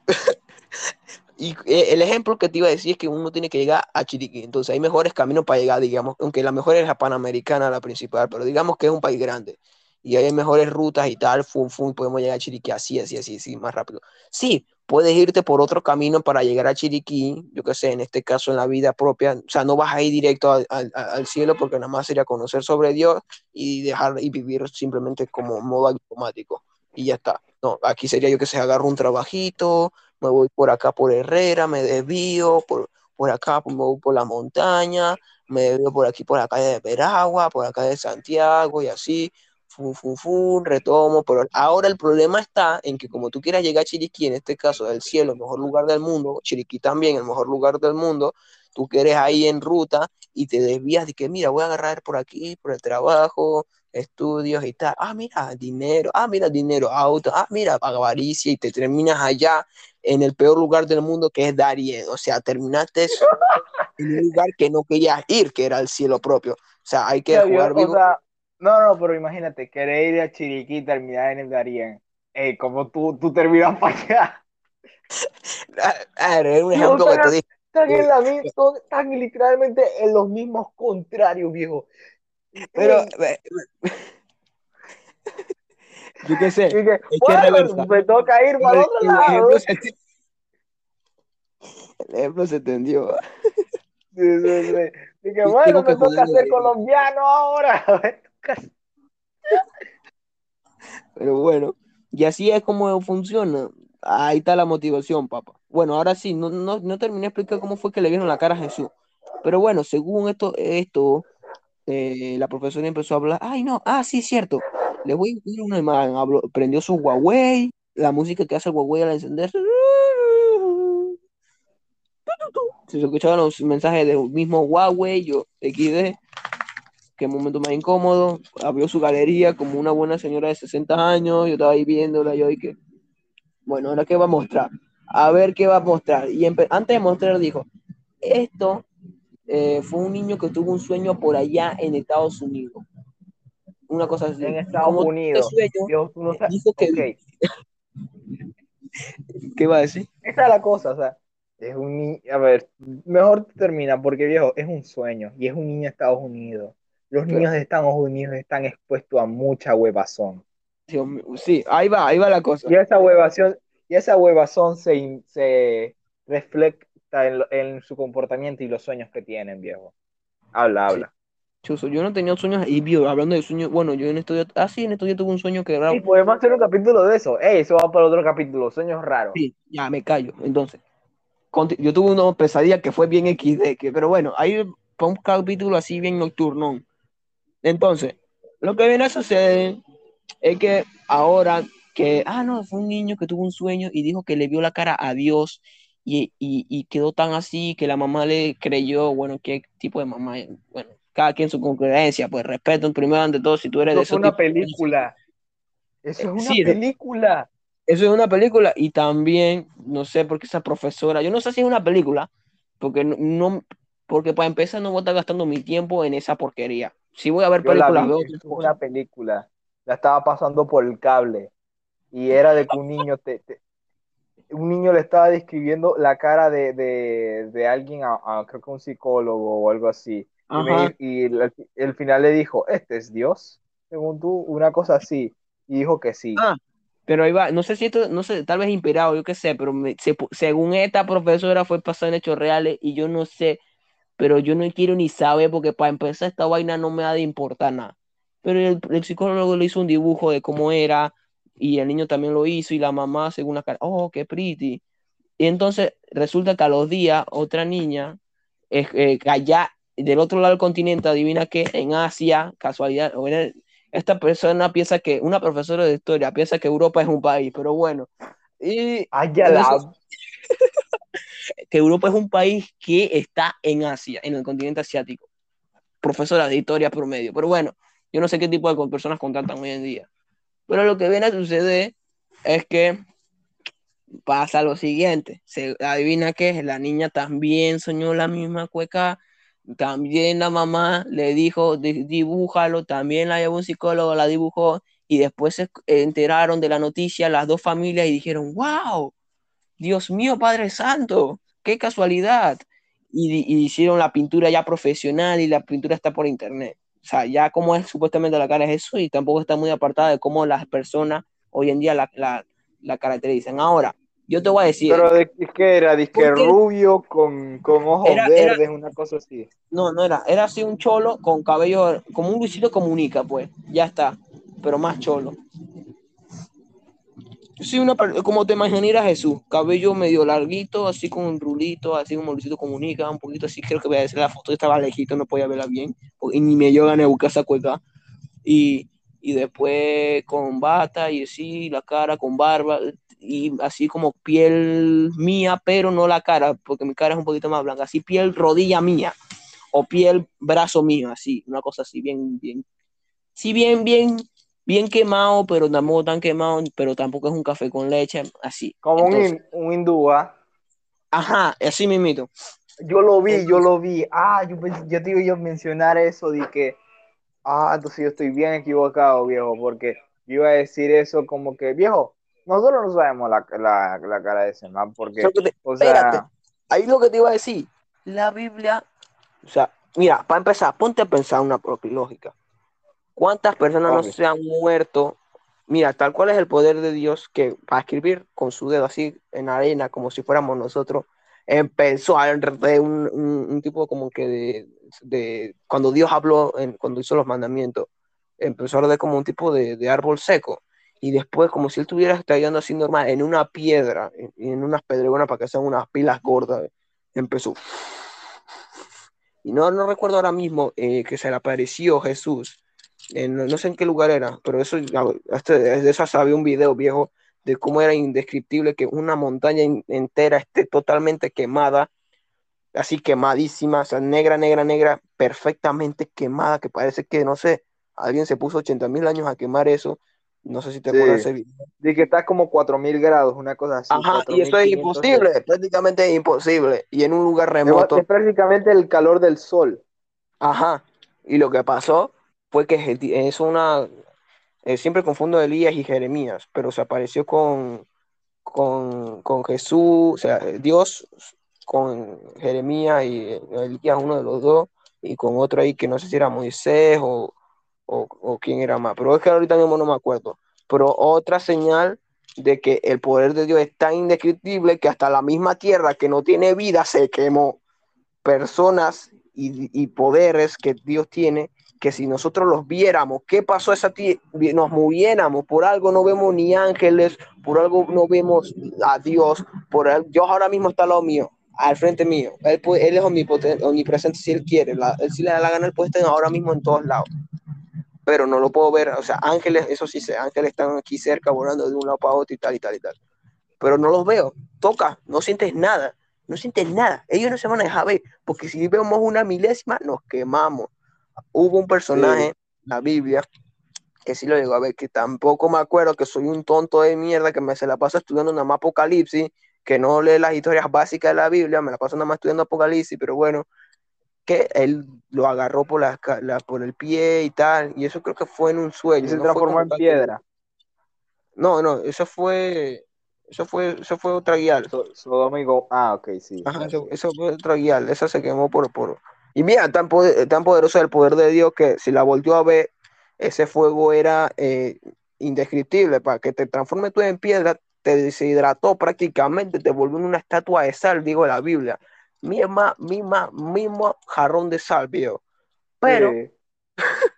Y eh, el ejemplo que te iba a decir es que uno tiene que llegar a Chiriquí. Entonces hay mejores caminos para llegar, digamos, aunque la mejor es la Panamericana, la principal, pero digamos que es un país grande. Y hay mejores rutas y tal, fum, fum, podemos llegar a Chiriquí así, así, así, así, más rápido. Sí, puedes irte por otro camino para llegar a Chiriquí, yo qué sé, en este caso en la vida propia. O sea, no vas a ir directo al, cielo porque nada más sería conocer sobre Dios y dejar y vivir simplemente como modo automático. Y ya está. No, aquí sería yo que sé, agarro un trabajito, me voy por acá por Herrera, me desvío, por, por acá me voy por la montaña, me desvío por aquí por la calle de Veragua, por acá de Santiago y así, fu, fu, fu, retomo, pero ahora el problema está en que como tú quieras llegar a Chiriquí, en este caso del cielo, el mejor lugar del mundo, Chiriquí también, el mejor lugar del mundo, tú que eres ahí en ruta y te desvías de que, mira, voy a agarrar por aquí, por el trabajo, estudios y tal, ah, mira, dinero, ah, mira, dinero, auto, ah, mira, avaricia y te terminas allá en el peor lugar del mundo que es Darien. O sea, terminaste en un lugar que no querías ir, que era el cielo propio. O sea, hay que jugar yo- vivo. o sea, no, no, pero imagínate, querer ir a Chiriquí y terminar en el Darien. Ey, como tú, tú terminas para allá. Ah, ah, es un No, ejemplo que están, te dije. están en la son- están literalmente en los mismos contrarios, viejo. Pero, Ey, eh, Yo qué sé. Que, bueno, me toca ir para El, otro el lado. ejemplo se, el ejemplo se entendió. Sí, sí, sí. Y que bueno, que me toca ser colombiano ahora. Pero bueno, y así es como funciona. Ahí está la motivación, papá. Bueno, ahora sí, no, no, no terminé de explicar cómo fue que le vieron la cara a Jesús. Pero bueno, según esto, esto eh, la profesora empezó a hablar. Ay, no, ah, sí, cierto. Le voy a incluir una imagen. Prendió su Huawei, la música que hace el Huawei al encenderse. Se escuchaban los mensajes del mismo Huawei, yo, XD. Qué momento más incómodo. Abrió su galería como una buena señora de 60 años. Yo estaba ahí viéndola, yo y que. Bueno, ahora qué va a mostrar. A ver qué va a mostrar. Y antes de mostrar, dijo: Esto eh, fue un niño que tuvo un sueño por allá en Estados Unidos. Una cosa así. En Estados Como tuvo Unidos. este sueño, Dios, no dijo que. Ok, ¿Qué va a decir? esa es la cosa, o sea, es un niño, a ver, mejor termina, porque viejo, es un sueño, y es un niño de Estados Unidos. Los niños de Estados Unidos están expuestos a mucha huevazón. Sí, ahí va, ahí va la cosa. Y esa huevazón, y esa huevazón se, se refleja en, en su comportamiento y los sueños que tienen, viejo. Habla, habla. Chuzo, yo no tenía sueños y vio, hablando de sueños, bueno, yo en días, ah, sí, en días tuve un sueño que era, Y podemos hacer un capítulo de eso. Ey, eso va para otro capítulo, sueños raros. sí, ya me callo. Entonces, yo tuve una pesadilla que fue bien XD, que, pero bueno, ahí fue un capítulo así bien nocturno. Entonces, lo que viene a suceder es que ahora que, ah, no, fue un niño que tuvo un sueño y dijo que le vio la cara a Dios y, y, y quedó tan así que la mamá le creyó, bueno, qué tipo de mamá, bueno, cada quien su concurrencia, pues respeto primero ante todo si tú eres de Eso fue esos una tipos de- película. Eso es una Sí, de- película. Eso es una película y también, no sé por qué esa profesora, yo no sé si es una película, porque no, no- porque para empezar no voy a estar gastando mi tiempo en esa porquería. Si voy a ver Yo la películas, veo una película. La estaba pasando por el cable. Y era de que un niño te, te- un niño le estaba describiendo la cara de, de, de alguien a, a- creo que un psicólogo o algo así. Y, me y el, el final le dijo, ¿este es Dios? Según tú, una cosa así. Y dijo que sí. Ah, pero ahí va, no sé si esto, no sé, tal vez inspirado, yo qué sé, pero me- se según esta profesora fue pasado en hechos reales y yo no sé, pero yo no quiero ni saber porque para empezar esta vaina no me ha de importar nada. Pero el, el psicólogo le hizo un dibujo de cómo era y el niño también lo hizo y la mamá según la cara, oh, qué pretty. Y entonces resulta que a los días otra niña, eh, eh, allá del otro lado del continente, adivina que en Asia, casualidad, o en el- esta persona piensa que, una profesora de historia piensa que Europa es un país, pero bueno, y ya la- que Europa es un país que está en Asia, en el continente asiático. Profesora de historia promedio, pero bueno, yo no sé qué tipo de personas contratan hoy en día. Pero lo que viene a suceder es que pasa lo siguiente. Se adivina que la niña también soñó la misma cueca. También la mamá le dijo, "Di- dibújalo. También la llevó un psicólogo, la dibujó. Y después se enteraron de la noticia las dos familias y dijeron, wow, Dios mío, Padre Santo, qué casualidad. Y, y hicieron la pintura ya profesional y la pintura está por internet. O sea, ya como es supuestamente la cara de Jesús y tampoco está muy apartada de cómo las personas hoy en día la, la, la caracterizan. Ahora, yo te voy a decir, Pero de qué era, disque rubio con, con ojos Era- era- verdes, una cosa así. no, no era, era así un cholo con cabello, como un Luisito Comunica, pues, ya está, pero más cholo. Sí, una, como te imaginarías Jesús, cabello medio larguito, así con un rulito, así como Luisito Comunica, un poquito así, creo que voy a decir la foto, estaba lejito, no podía verla bien, y ni me ganas de buscar esa cueca. Y, y después con bata y así, la cara con barba, y así como piel mía, pero no la cara, porque mi cara es un poquito más blanca, así piel rodilla mía, o piel brazo mío, así, una cosa así, bien, bien, sí, bien, bien, bien quemado, pero tampoco tan quemado, pero tampoco es un café con leche, así. Como un, Entonces, un hindú, ¿ah? Ajá, así mismito. Yo lo vi, yo lo vi. Ah, yo, yo te iba a mencionar eso de que, ah, entonces yo estoy bien equivocado, viejo, porque yo iba a decir eso como que, viejo, nosotros no sabemos la, la, la cara de ese man, porque, te- o espérate. sea, Ahí lo que te iba a decir, la Biblia, o sea, mira, para empezar, ponte a pensar una propia lógica. ¿Cuántas personas no se han muerto mira, tal cual es el poder de Dios que para escribir con su dedo así en arena, como si fuéramos nosotros, empezó a de un, un, un, tipo como que de, de cuando Dios habló, en, cuando hizo los mandamientos, empezó a de como un tipo de, de, árbol seco. Y después, como si él estuviera estallando así normal, en una piedra, en, en unas pedregonas para que sean unas pilas gordas, empezó. Y no, no recuerdo ahora mismo eh, que se le apareció Jesús. En, no sé en qué lugar era, pero eso, este, de eso había un video viejo de cómo era indescriptible que una montaña entera esté totalmente quemada, así quemadísima, o sea, negra, negra, negra, perfectamente quemada, que parece que, no sé, alguien se puso 80 mil años a quemar eso. No sé si te Sí. acuerdas de ese video. Dice que está como 4000 grados, una cosa así. Ajá, y eso es 4500 imposible, prácticamente imposible. Y en un lugar Es, remoto. es prácticamente el calor del sol. Ajá. Y lo que pasó fue que es una. eh, siempre confundo Elías y Jeremías, pero se apareció con, con, con Jesús, o sea, Dios con Jeremías y eh, Elías, uno de los dos, y con otro ahí que no sé si era Moisés o, o, quién era más, pero es que ahorita mismo no me acuerdo. Pero otra señal de que el poder de Dios es tan indescriptible que hasta la misma tierra que no tiene vida se quemó. Personas y poderes que Dios tiene, que si nosotros los viéramos, ¿qué pasó esa tierra? Nos moviéramos, por algo no vemos ni ángeles, por algo no vemos a Dios, por al- Dios ahora mismo está al lado mío, al frente mío. Él, él es omnipresente si él quiere, la- si le da la gana, él puede estar ahora mismo en todos lados. Pero no lo puedo ver, o sea, ángeles, eso sí sé, ángeles están aquí cerca volando de un lado para otro y tal y tal y tal. Pero no los veo, toca, no sientes nada, no sientes nada. Ellos no se van a dejar ver, porque si vemos una milésima, nos quemamos. Hubo un personaje, la Biblia, que sí lo llegó a ver, que tampoco me acuerdo, que soy un tonto de mierda, que me se la paso estudiando nada más Apocalipsis, que no lee las historias básicas de la Biblia, me la paso nada más estudiando Apocalipsis, pero bueno, que él lo agarró por, la, por el pie y tal, y eso creo que fue en un sueño. Y se no transformó en que- piedra. No, no, eso fue, eso fue, eso fue otra guía. So- Go- Ah, ok, sí. Ajá, eso, fue otra guía, esa se quemó por, por... Y mira, tan, poder- tan poderoso el poder de Dios que si la volvió a ver, ese fuego era eh, indescriptible, para que te transforme tú en piedra, te deshidrató prácticamente, te volvió en una estatua de sal, digo la Biblia. Misma, misma, mismo jarrón de sal, viejo. Pero Sí.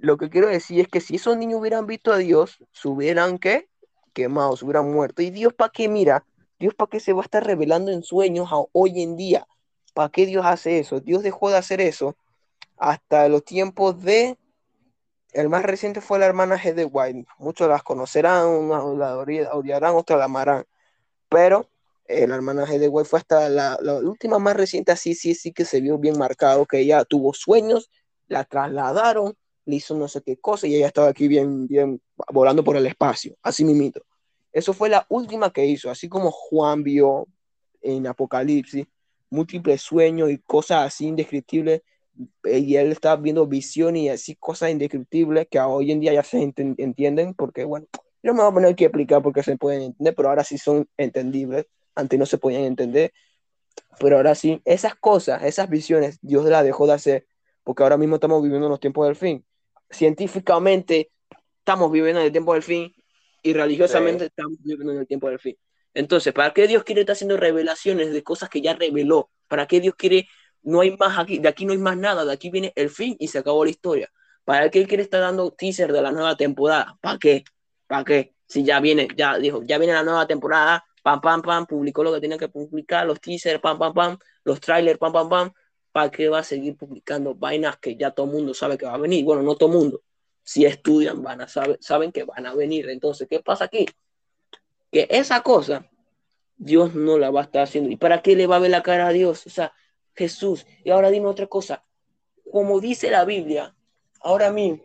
lo que quiero decir es que si esos niños hubieran visto a Dios, se hubieran ¿qué? quemado, se hubieran muerto. ¿Y Dios para qué? Mira, Dios para qué se va a estar revelando en sueños a- hoy en día. ¿Para qué Dios hace eso? Dios dejó de hacer eso hasta los tiempos de... El más reciente fue la hermana G. White. Muchos las conocerán, unos la odi- odiarán, otros la amarán. Pero eh, la hermana G. White fue hasta la, la última más reciente, así, sí, sí que se vio bien marcado, que ella tuvo sueños, la trasladaron, le hizo no sé qué cosa y ella estaba aquí bien, bien volando por el espacio, así mimito. Eso fue la última que hizo, así como Juan vio en Apocalipsis, múltiples sueños y cosas así indescriptibles, eh, y él estaba viendo visiones y así cosas indescriptibles que hoy en día ya se enten- entienden, porque bueno, no me voy a poner a explicar porque se pueden entender, pero ahora sí son entendibles, antes no se podían entender, pero ahora sí, esas cosas, esas visiones, Dios las dejó de hacer, porque ahora mismo estamos viviendo en los tiempos del fin. Científicamente estamos viviendo en el tiempo del fin y religiosamente estamos viviendo en el tiempo del fin. Entonces, ¿para qué Dios quiere estar haciendo revelaciones de cosas que ya reveló? ¿Para qué Dios quiere, no hay más aquí, de aquí no hay más nada, de aquí viene el fin y se acabó la historia? ¿Para qué Él quiere estar dando teaser de la nueva temporada? ¿Para qué? ¿Para qué? Si ya viene, ya dijo, ya viene la nueva temporada, pam, pam, pam, publicó lo que tenía que publicar, los teasers, pam, pam, pam, los trailers, pam, pam, pam, ¿para qué va a seguir publicando vainas que ya todo el mundo sabe que va a venir? Bueno, no todo el mundo. Si estudian, van a saber, saben que van a venir. Entonces, ¿qué pasa aquí? Que esa cosa, Dios no la va a estar haciendo. ¿Y para qué le va a ver la cara a Dios? O sea, Jesús. Y ahora dime otra cosa. Como dice la Biblia, ahora mismo,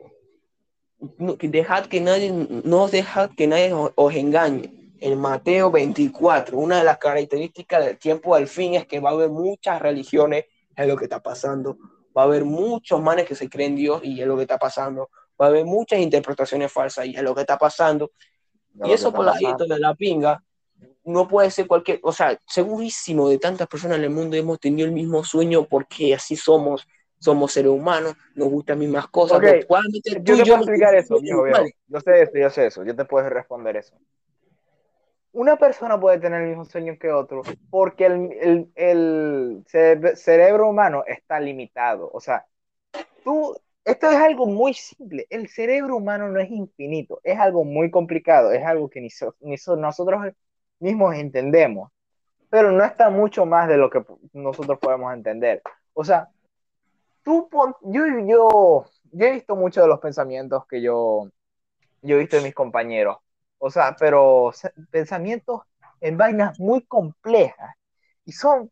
dejad que nadie, no dejad que nadie os engañe. En Mateo 24, una de las características del tiempo del fin es que va a haber muchas religiones, es lo que está pasando. Va a haber muchos manes que se creen Dios y es lo que está pasando. Va a haber muchas interpretaciones falsas y es lo que está pasando. Y eso pasando. de la pinga no puede ser cualquier, o sea, segurísimo de tantas personas en el mundo hemos tenido el mismo sueño porque así somos. somos seres humanos, nos gustan las mismas cosas. Ok, pero probablemente tú Yo te puedo no explicar eso, iguales. Yo sé eso, yo sé eso. Yo te puedo responder eso. Una persona puede tener el mismo sueño que otro porque el, el- el cere- cerebro humano está limitado. O sea, tú, esto es algo muy simple. El cerebro humano no es infinito, es algo muy complicado, es algo que ni, so- ni so- nosotros mismos entendemos, pero no está mucho más de lo que nosotros podemos entender. O sea, tú pon- yo, yo, yo he visto muchos de los pensamientos que yo, yo he visto de mis compañeros. O sea, pero pensamientos en vainas muy complejas. Y son,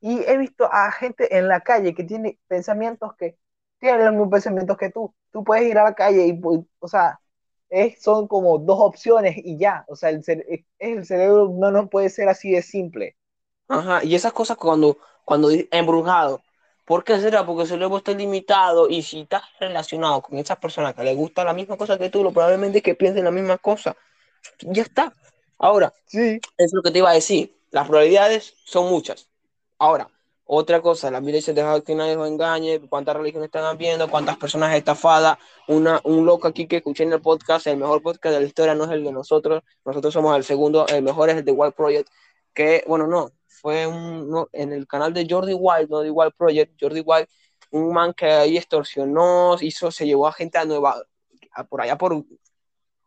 y he visto a gente en la calle que tiene pensamientos que tienen los mismos pensamientos que tú. Tú puedes ir a la calle y, pu- o sea, es, son como dos opciones y ya. O sea, el, cere- el cerebro no, no puede ser así de simple. Ajá, y esas cosas cuando, cuando embrujado, ¿por qué será? Porque el cerebro está limitado y si estás relacionado con esas personas que les gusta la misma cosa que tú, lo probablemente es que piensen la misma cosa. Ya está. Ahora, Sí. es lo que te iba a decir. Las probabilidades son muchas. Ahora, otra cosa, la Biblia dice dejar que nadie os engañe, cuántas religiones están habiendo, cuántas personas estafadas. Una, un loco aquí que escuché en el podcast, el mejor podcast de la historia no es el de nosotros, nosotros somos el segundo, el mejor es el de Wild Project, que, bueno, no, fue un, no, en el canal de Jordi Wild, no de Wild Project, Jordi Wild, un man que ahí extorsionó, hizo, se llevó a gente a Nueva, a por allá por,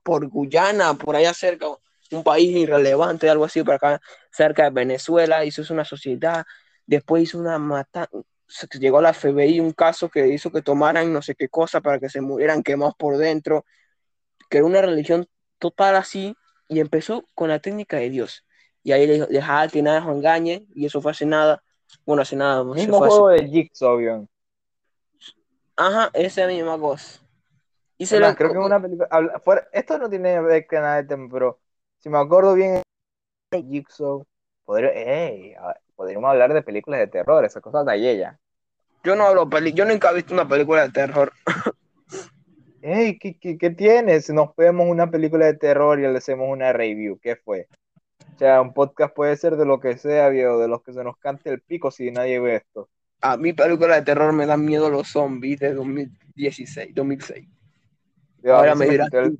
por Guyana, por allá cerca, un país irrelevante, algo así, por acá cerca de Venezuela, hizo una sociedad, después hizo una mata, llegó a la FBI un caso que hizo que tomaran no sé qué cosa para que se murieran quemados por dentro, que era una religión total así, y empezó con la técnica de Dios. Y ahí le dijo, que nada os engañe, y eso fue hace nada, bueno, hace nada, Mismo fue hace- juego de Jigsaw, bien. ajá, esa misma cosa. Y se Es lo- creo que una película. esto no tiene que ver con nada de tema, pero si me acuerdo bien, Jigsaw. podría- ey, podríamos hablar de películas de terror, esas cosas de ella. Yo no hablo peli, yo nunca he visto una película de terror. Ey, ¿qué, qué, qué tienes? Nos vemos una película de terror y le hacemos una review, ¿qué fue? O sea, un podcast puede ser de lo que sea, viejo, de los que se nos cante el pico si nadie ve esto. A mi película de terror me dan miedo los zombies de 2016, 2006. Viejo, a Ahora mí me dirás el-.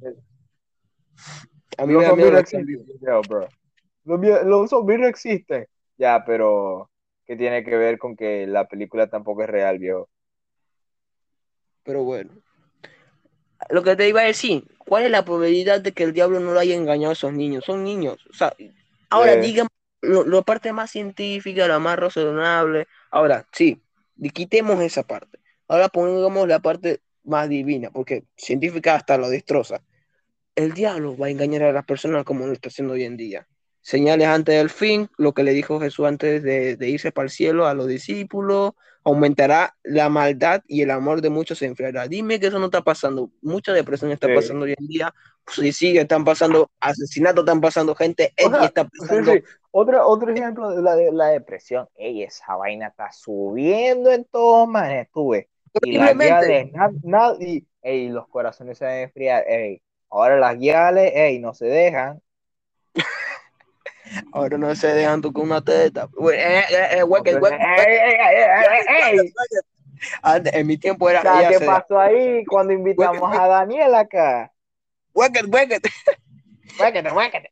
A mí los me dan zombies miedo no los zombies. existen, viejo, bro. Los, los zombies no existen. Ya, pero ¿qué tiene que ver con que la película tampoco es real, viejo? Pero bueno. Lo que te iba a decir, ¿cuál es la probabilidad de que el diablo no lo haya engañado a esos niños? Son niños. O sea, ahora Eh. digan lo, la parte más científica, la más razonable. Ahora, sí, quitemos esa parte. Ahora pongamos la parte más divina, porque científica hasta lo destroza. El diablo va a engañar a las personas como lo está haciendo hoy en día. Señales antes del fin, lo que le dijo Jesús antes de, de irse para el cielo a los discípulos, aumentará la maldad y el amor de muchos se enfriará. Dime que eso no está pasando. Mucha depresión está Sí. pasando hoy en día. Suicidio están pasando, asesinatos están pasando, gente O X sea, está Sí, pasando. sí. Otro, otro ejemplo de la, de la depresión. Ey, esa vaina está subiendo en todos manes, tuve. Y las Horriblemente. guiales, na- na- y, ey, los corazones se van a enfriar. Ey, ahora las guiales, ey, no se dejan. Ahora no se dejan tocar una teta. Eh, eh, eh, en mi tiempo era. O sea, ¿Qué pasó ahí cuando invitamos a Daniel acá? hueque, hueque. Muéquete, muéquete.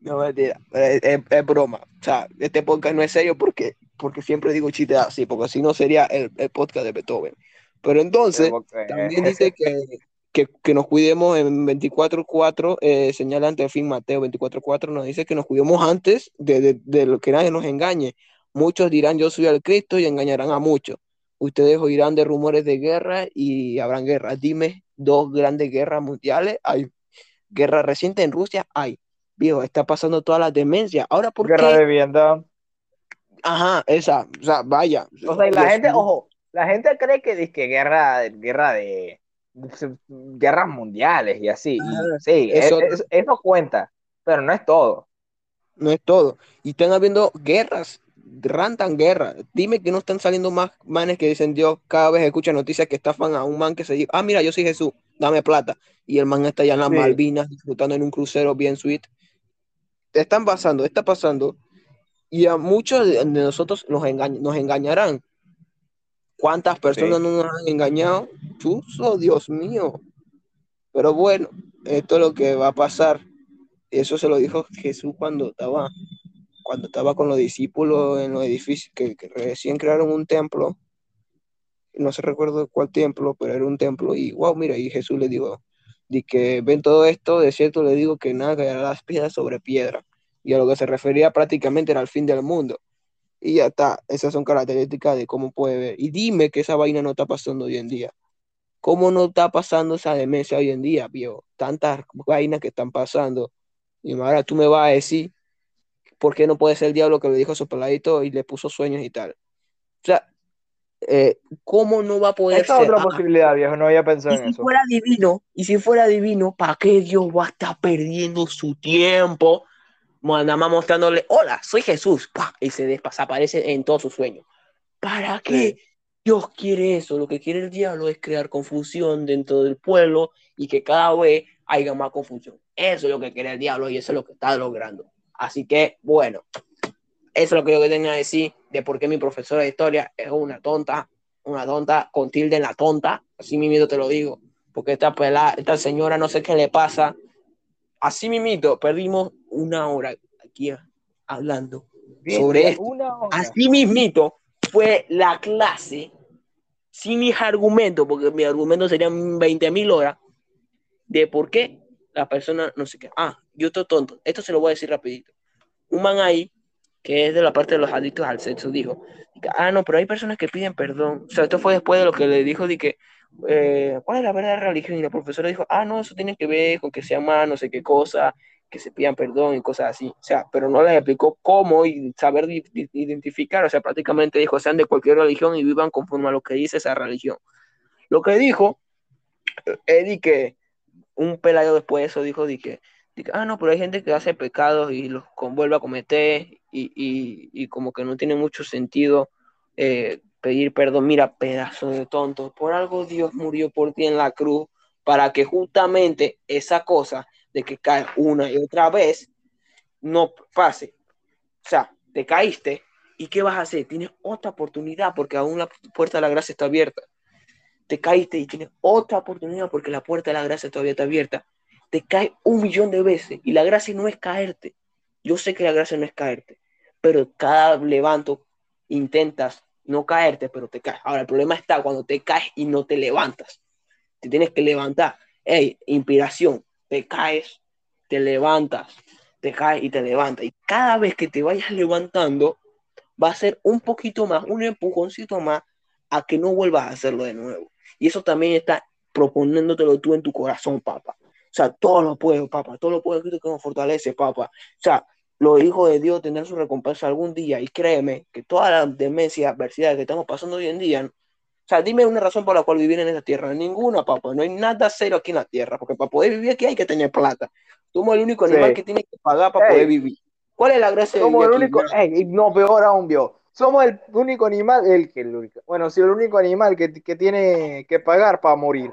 No, mentira, es, es- es broma. O sea, este podcast no es serio porque, porque siempre digo chistes así, porque si no sería el, el podcast de Beethoven. Pero entonces, también dice que, que, que nos cuidemos en 24.4, eh, señala ante el fin Mateo 24.4, nos dice que nos cuidemos antes de, de, de lo que nadie nos engañe. Muchos dirán yo soy el Cristo y engañarán a muchos. Ustedes oirán de rumores de guerra y habrán guerras. Dime dos grandes guerras mundiales. Hay guerra reciente en Rusia, hay. Viejo, está pasando toda la demencia. Ahora, ¿por Guerra qué? de vivienda. Ajá, esa, o sea, vaya. O sea, y la Dios gente, mío. ojo, la gente cree que dice que guerra, guerra de guerras mundiales y así. Y sí, eso- es- es- eso cuenta, pero no es todo. no es todo. Y están habiendo guerras, rantan guerras. Dime que no están saliendo más manes que dicen Dios, cada vez escucha noticias que estafan a un man que se dice, ah, mira, yo soy Jesús, dame plata. Y el man está allá en las Sí. Malvinas disfrutando en un crucero bien sweet. Están pasando, está pasando. Y a muchos de de nosotros nos, engañ- nos engañarán. ¿Cuántas personas Sí. no nos han engañado? Chuzo, Dios mío. Pero bueno, esto es lo que va a pasar. Eso se lo dijo Jesús cuando estaba, cuando estaba con los discípulos en los edificios que, que recién crearon un templo. No se recuerdo cuál templo, pero era un templo. Y wow, mira, y Jesús le dijo, di que ven todo esto, de cierto le digo que nada caerá las piedras sobre piedra. Y a lo que se refería prácticamente era al fin del mundo. Y ya está, esas son características de cómo puede ver. Y dime que esa vaina no está pasando hoy en día. ¿Cómo no está pasando esa demencia hoy en día, viejo? Tantas vainas que están pasando. Y ahora tú me vas a decir por qué no puede ser el diablo que le dijo a su peladito y le puso sueños y tal. O sea, eh, ¿cómo no va a poder Esa es ser? otra Ah, posibilidad, viejo. No había pensado y en si eso. fuera divino, y si fuera divino, ¿para qué Dios va a estar perdiendo su tiempo? Nada más mostrándole, hola, soy Jesús, ¡pah! y se desaparece en todos sus sueños. ¿Para qué Dios quiere eso? Lo que quiere el diablo es crear confusión dentro del pueblo y que cada vez haya más confusión. Eso es lo que quiere el diablo y eso es lo que está logrando. Así que, bueno, eso es lo que yo tenía que decir de por qué mi profesora de historia es una tonta, una tonta con tilde en la tonta. Así mismo te lo digo. Porque esta pelada, esta señora no sé qué le pasa. Así mismito, perdimos una hora aquí hablando sobre esto. Así mismito fue la clase sin mis argumentos, porque mis argumentos serían 20 mil horas, de por qué la persona no sé qué. Ah, yo estoy tonto. Esto se lo voy a decir rapidito. Un man ahí, que es de la parte de los adictos al sexo, dijo, ah, no, pero hay personas que piden perdón. O sea, esto fue después de lo que le dijo de que, eh, ¿cuál es la verdadera religión? Y la profesora dijo, ah, no, eso tiene que ver con que se aman, no sé qué cosa, que se pidan perdón y cosas así. O sea, pero no les explicó cómo y saber identificar. O sea, prácticamente dijo, sean de cualquier religión y vivan conforme a lo que dice esa religión. Lo que dijo, eh, es de que un pelayo después de eso dijo de que, que, ah, no, pero hay gente que hace pecados y los vuelve a cometer y, y, y como que no tiene mucho sentido eh, pedir perdón. Mira, pedazo de tonto, por algo Dios murió por ti en la cruz para que justamente esa cosa de que cae una y otra vez no pase. O sea, te caíste y ¿qué vas a hacer? Tienes otra oportunidad porque aún la puerta de la gracia está abierta. Te caíste y tienes otra oportunidad porque la puerta de la gracia todavía está abierta. Te caes un millón de veces y la gracia no es caerte. Yo sé que la gracia no es caerte, pero cada levanto intentas no caerte, pero te caes. Ahora, el problema está cuando te caes y no te levantas. Te tienes que levantar. Hey, inspiración, te caes, te levantas, te caes y te levantas. Y cada vez que te vayas levantando, va a ser un poquito más, un empujoncito más a que no vuelvas a hacerlo de nuevo. Y eso también está proponiéndotelo tú en tu corazón, papá. O sea, todo lo puedo, papá, todo lo puedo que nos fortalece, papá. O sea, los hijos de Dios tendrán su recompensa algún día. Y créeme que todas las demencias, adversidades que estamos pasando hoy en día, o sea, dime una razón por la cual vivir en esta tierra. Ninguna, papá. No hay nada cero aquí en la tierra. Porque para poder vivir aquí hay que tener plata. Somos el único Sí. animal que tiene que pagar para Ey. poder vivir. ¿Cuál es la gracia de Somos vivir el aquí? único, Nada. ey, no, peor aún, vio. Somos el único animal, el que el único, bueno, sí, el único animal que, que tiene que pagar para morir.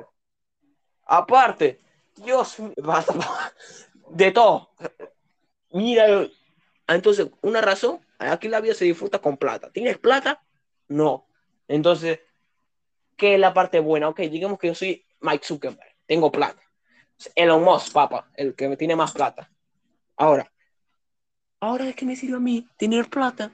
Aparte, Dios, de todo. Mira, entonces, una razón, aquí la vida se disfruta con plata. ¿Tienes plata? No. Entonces, ¿qué es la parte buena? Ok, digamos que yo soy Mike Zuckerberg, tengo plata. Elon Musk, papá, el que tiene más plata. Ahora, ¿ahora de qué me sirve a mí tener plata?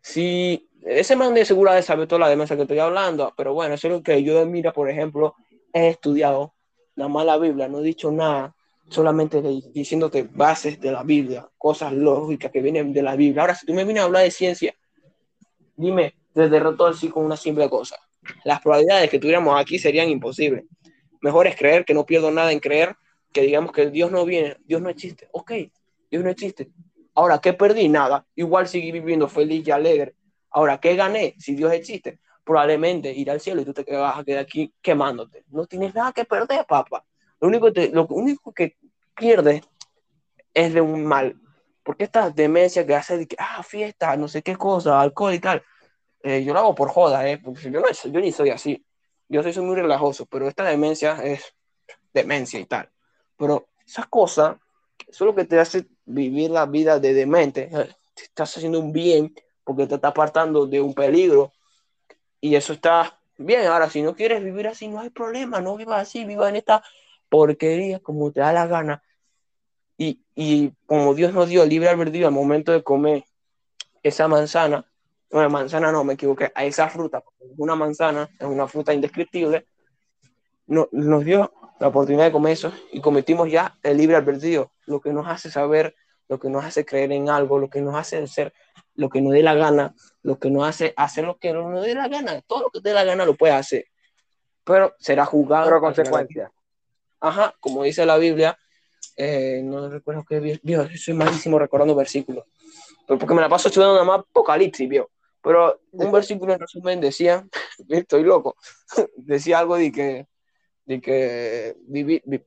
Si ese man de de saber toda la demencia que estoy hablando, pero bueno, eso es lo que yo, mira, por ejemplo, he estudiado nada más la Biblia, no he dicho nada, solamente diciéndote bases de la Biblia, cosas lógicas que vienen de la Biblia. Ahora, si tú me vienes a hablar de ciencia, dime, te derroto así con una simple cosa. Las probabilidades que tuviéramos aquí serían imposibles. Mejor es creer que no pierdo nada en creer que digamos que Dios no viene, Dios no existe. Ok, Dios no existe. Ahora, ¿qué perdí? Nada. Igual seguí viviendo feliz y alegre. Ahora, ¿qué gané? Si Dios existe, probablemente ir al cielo y tú te vas a quedar aquí quemándote. No tienes nada que perder, papá. Lo único, te- lo único que pierdes es de un mal. Porque esta demencia que hace de que, ah, fiesta, no sé qué cosa, alcohol y tal, eh, yo lo hago por joda, ¿eh? Porque yo, no, yo ni soy así. Yo soy, soy muy relajoso, pero esta demencia es demencia y tal. Pero esas cosas, eso es lo que te hace vivir la vida de demente. eh, Te estás haciendo un bien porque te está apartando de un peligro y eso está Bien, ahora si no quieres vivir así, no hay problema, no vivas así, viva en esta porquería como te da la gana. Y, y como Dios nos dio libre albedrío al momento de comer esa manzana, no, manzana no, me equivoqué, a esa fruta, una manzana es una fruta indescriptible, no, nos dio la oportunidad de comer eso y cometimos ya el libre albedrío, lo que nos hace saber, lo que nos hace creer en algo, lo que nos hace ser lo que nos dé la gana, lo que nos hace hacer lo que nos dé la gana, todo lo que te dé la gana lo puedes hacer, pero será juzgado. Pero consecuencias. Ajá, como dice la Biblia, eh, no recuerdo qué, viejo, soy malísimo recordando versículos, pero porque me la paso estudiando nada más Apocalipsis, viejo. Pero un versículo en resumen decía, estoy loco, decía algo de que, de que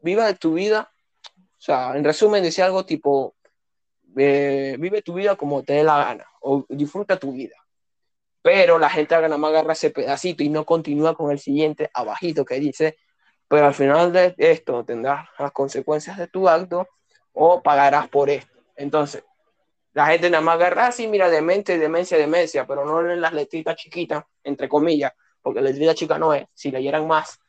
viva tu vida, o sea, en resumen decía algo tipo, eh, vive tu vida como te dé la gana, o disfruta tu vida. Pero la gente nada más agarra ese pedacito y no continúa con el siguiente abajito que dice, pero al final de esto tendrás las consecuencias de tu acto o pagarás por esto. Entonces, la gente nada más agarra así, mira, demente, demencia, demencia, pero no leen las letritas chiquitas, entre comillas, porque la letrita chica no es. Si leyeran más,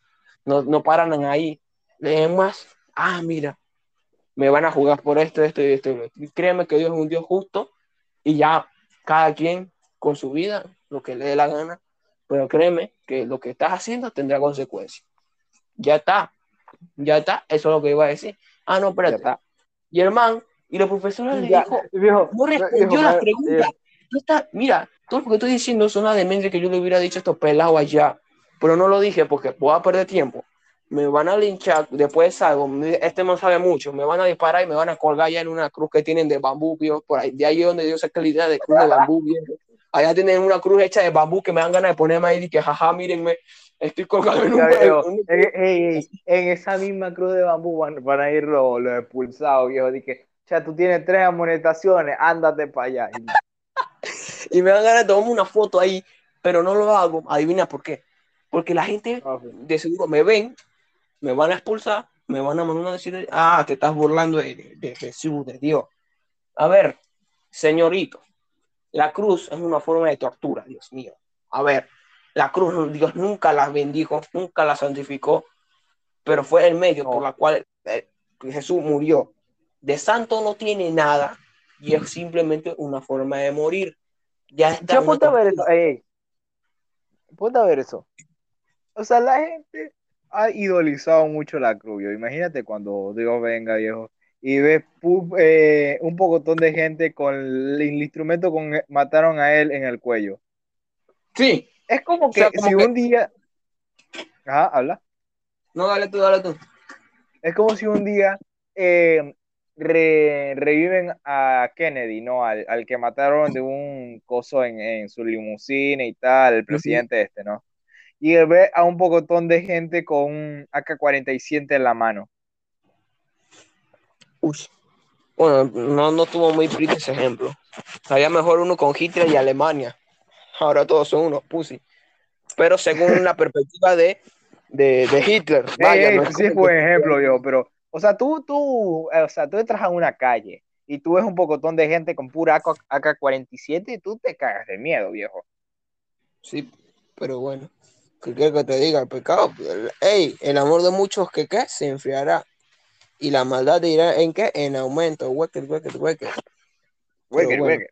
no, no paran ahí, leen más. Ah, mira, me van a jugar por esto, esto y esto. Y créeme que Dios es un Dios justo y ya cada quien con su vida, lo que le dé la gana, pero créeme que lo que estás haciendo tendrá consecuencias. Ya está, ya está, eso es lo que iba a decir. Ah, no, espérate. Y el man, y la profesora le dijo, no respondió las preguntas. mira, todo lo que estoy diciendo son las demencia que yo le hubiera dicho a estos pelados allá, pero no lo dije porque voy a perder tiempo me van a linchar, después salgo, este no sabe mucho, me van a disparar y me van a colgar ya en una cruz que tienen de bambú, por ahí, de ahí donde Dios saca la idea de cruz de bambú, allá tienen una cruz hecha de bambú que me dan ganas de ponerme ahí y que jaja, mírenme, estoy colgado en un... en, esa misma cruz de bambú van, a ir los, expulsados, viejo, dije, ya tú tienes tres amonestaciones, ándate para allá. y me dan ganas de tomarme una foto ahí, pero no lo hago, adivina por qué. Porque la gente ah, de seguro me ven me van a expulsar, me van a mandar a decir, ah, te estás burlando de, Jesús, de Dios. A ver, señorito, la cruz es una forma de tortura, Dios mío. A ver, la cruz Dios nunca la bendijo, nunca la santificó, pero fue el medio por la cual eh, Jesús murió. De santo no tiene nada y es simplemente una forma de morir. Ya está. Yo puedo ver eso. Puedo ver eso. O sea, la gente ha idolizado mucho la cruz. Imagínate cuando Dios venga, viejo, y ves eh, un pocotón de gente con el, instrumento con mataron a él en el cuello. Sí. Es como que si un día. Ajá, habla. No, dale tú, dale tú. Es como si un día eh, reviven a Kennedy, ¿no? Al, que mataron de un coso en, su limusina y tal, el presidente este, ¿no? y ve a un pocotón de gente con un AK-47 en la mano. Uy. Bueno, no, no tuvo muy triste ese ejemplo. Había mejor uno con Hitler y Alemania. Ahora todos son unos pussy. Pero según la perspectiva de, de, Hitler. Vaya, sí fue ejemplo yo, pero, o sea, tú, tú, o sea, tú entras a una calle y tú ves un pocotón de gente con pura AK-47 y tú te cagas de miedo, viejo. Sí, pero bueno. ¿Qué quieres que te diga? El pecado, ey, el amor de muchos que ¿qué? se enfriará. Y la maldad irá en qué? En aumento. Hueque, hueque, hueque. Hueque,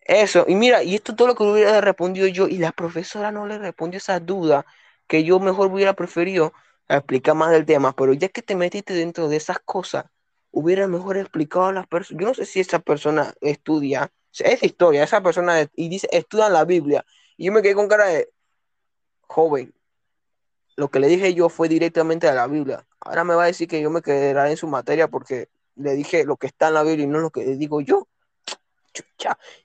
Eso, y mira, y esto todo lo que hubiera respondido yo, y la profesora no le respondió esa duda, que yo mejor hubiera preferido explicar más del tema, pero ya que te metiste dentro de esas cosas, hubiera mejor explicado a las personas. Yo no sé si esa persona estudia, es historia, esa persona, y dice, estudia la Biblia, y yo me quedé con cara de, joven, lo que le dije yo fue directamente a la Biblia. Ahora me va a decir que yo me quedaré en su materia porque le dije lo que está en la Biblia y no lo que le digo yo.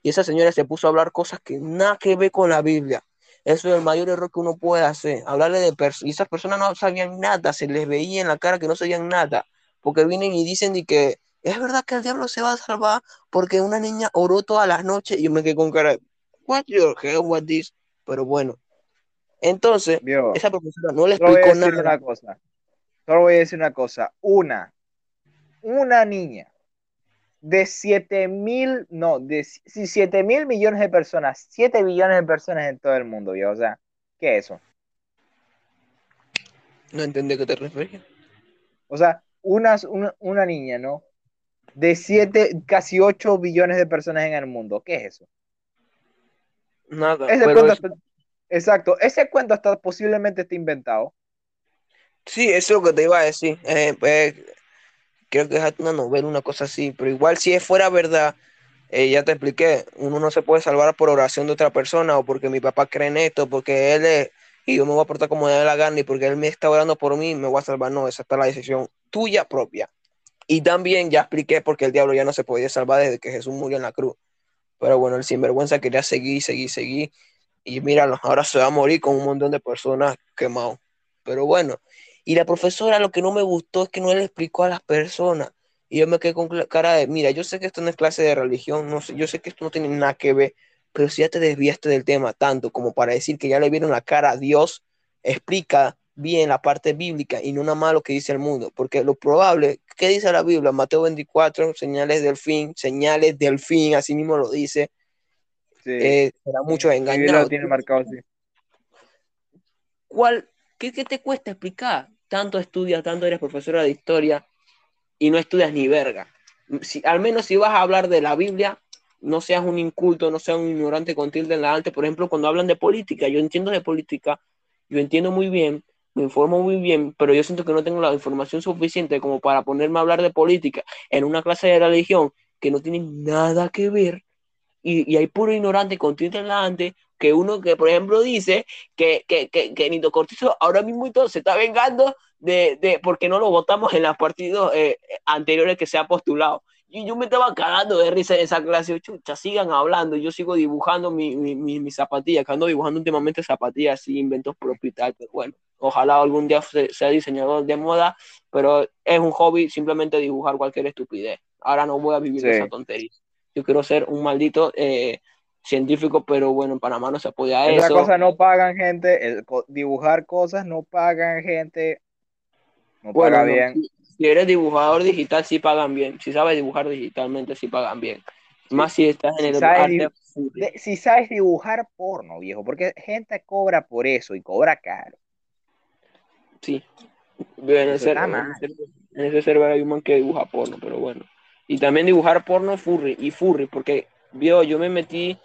Y esa señora se puso a hablar cosas que nada que ver con la Biblia. Eso es el mayor error que uno puede hacer. Hablarle de personas. Y esas personas no sabían nada, se les veía en la cara que no sabían nada. Porque vienen y dicen que es verdad que el diablo se va a salvar porque una niña oró todas las noches y yo me quedé con cara, what your hell? Pero bueno, entonces, esa profesora no le explicó nada. Una cosa. Solo voy a decir una cosa. Una, una niña de 7 mil, no, de 7 mil millones de personas, 7 billones de personas en todo el mundo, ¿ya? o sea, ¿Qué es eso? No entendí a qué te referías. O sea, una, una, una niña, ¿no? De 7, casi 8 billones de personas en el mundo. ¿Qué es eso? Nada. Pero es- está- exacto, ese cuento hasta posiblemente está inventado. Sí, eso es lo que te iba a decir. Eh, pues, creo que es una novela, una cosa así. Pero igual, si fuera verdad, eh, ya te expliqué, uno no se puede salvar por oración de otra persona o porque mi papá cree en esto, porque él es, y yo me voy a portar como dé la gana y porque él me está orando por mí, me voy a salvar. No, esa está la decisión tuya propia. Y también ya expliqué porque el diablo ya no se podía salvar desde que Jesús murió en la cruz. Pero bueno, el sinvergüenza quería seguir, seguir, seguir. Y míralo, ahora se va a morir con un montón de personas quemados. Pero bueno, y la profesora lo que no me gustó es que no le explicó a las personas. Y yo me quedé con cara de, mira, yo sé que esto no es clase de religión, no sé, yo sé que esto no tiene nada que ver, pero si ya te desviaste del tema tanto como para decir que ya le vieron la cara a Dios, explica bien la parte bíblica y no nada más lo que dice el mundo, porque lo probable, ¿qué dice la Biblia? Mateo 24, señales del fin, señales del fin, así mismo lo dice, Sí. eh, será Biblia engañados. lo tiene marcado. ¿Cuál, qué, qué te cuesta explicar? Tanto estudias, tanto eres profesora de historia y no estudias ni verga. Si, al menos si vas a hablar de la Biblia, no seas un inculto, no seas un ignorante con tilde en la alta. Por ejemplo, cuando hablan de política, yo entiendo de política, yo entiendo muy bien, me informo muy bien, pero yo siento que no tengo la información suficiente como para ponerme a hablar de política en una clase de religión que no tiene nada que ver y, y hay puro ignorante con alta que uno que, por ejemplo, dice que, que, que, que Nito Cortizo ahora mismo y todo se está vengando de, de porque no lo votamos en los partidos eh, anteriores que se ha postulado. Y yo me estaba cagando de risa en esa clase. Chucha, sigan hablando. Yo sigo dibujando mi, mi, mi, mi zapatilla, que ando dibujando últimamente zapatillas así, inventos propios y. Pero bueno, ojalá algún día se- sea diseñador de moda, pero es un hobby simplemente dibujar cualquier estupidez. Ahora no voy a vivir Sí. esa tontería. Yo quiero ser un maldito eh, científico, pero bueno, en Panamá no se apoya Esas eso. cosas no pagan gente, el dibujar cosas no pagan gente, no Bueno, paga no, bien. si, si eres dibujador digital, sí pagan bien. Si sabes dibujar digitalmente, sí pagan bien. Más si estás en Si el sabes arte. De- si sabes dibujar porno, viejo, porque gente cobra por eso y cobra caro. Sí. En, Eso ese, está en, mal. ese, en ese server hay un man que dibuja porno, pero bueno. Y también dibujar porno furry y furry, porque vio, yo me metí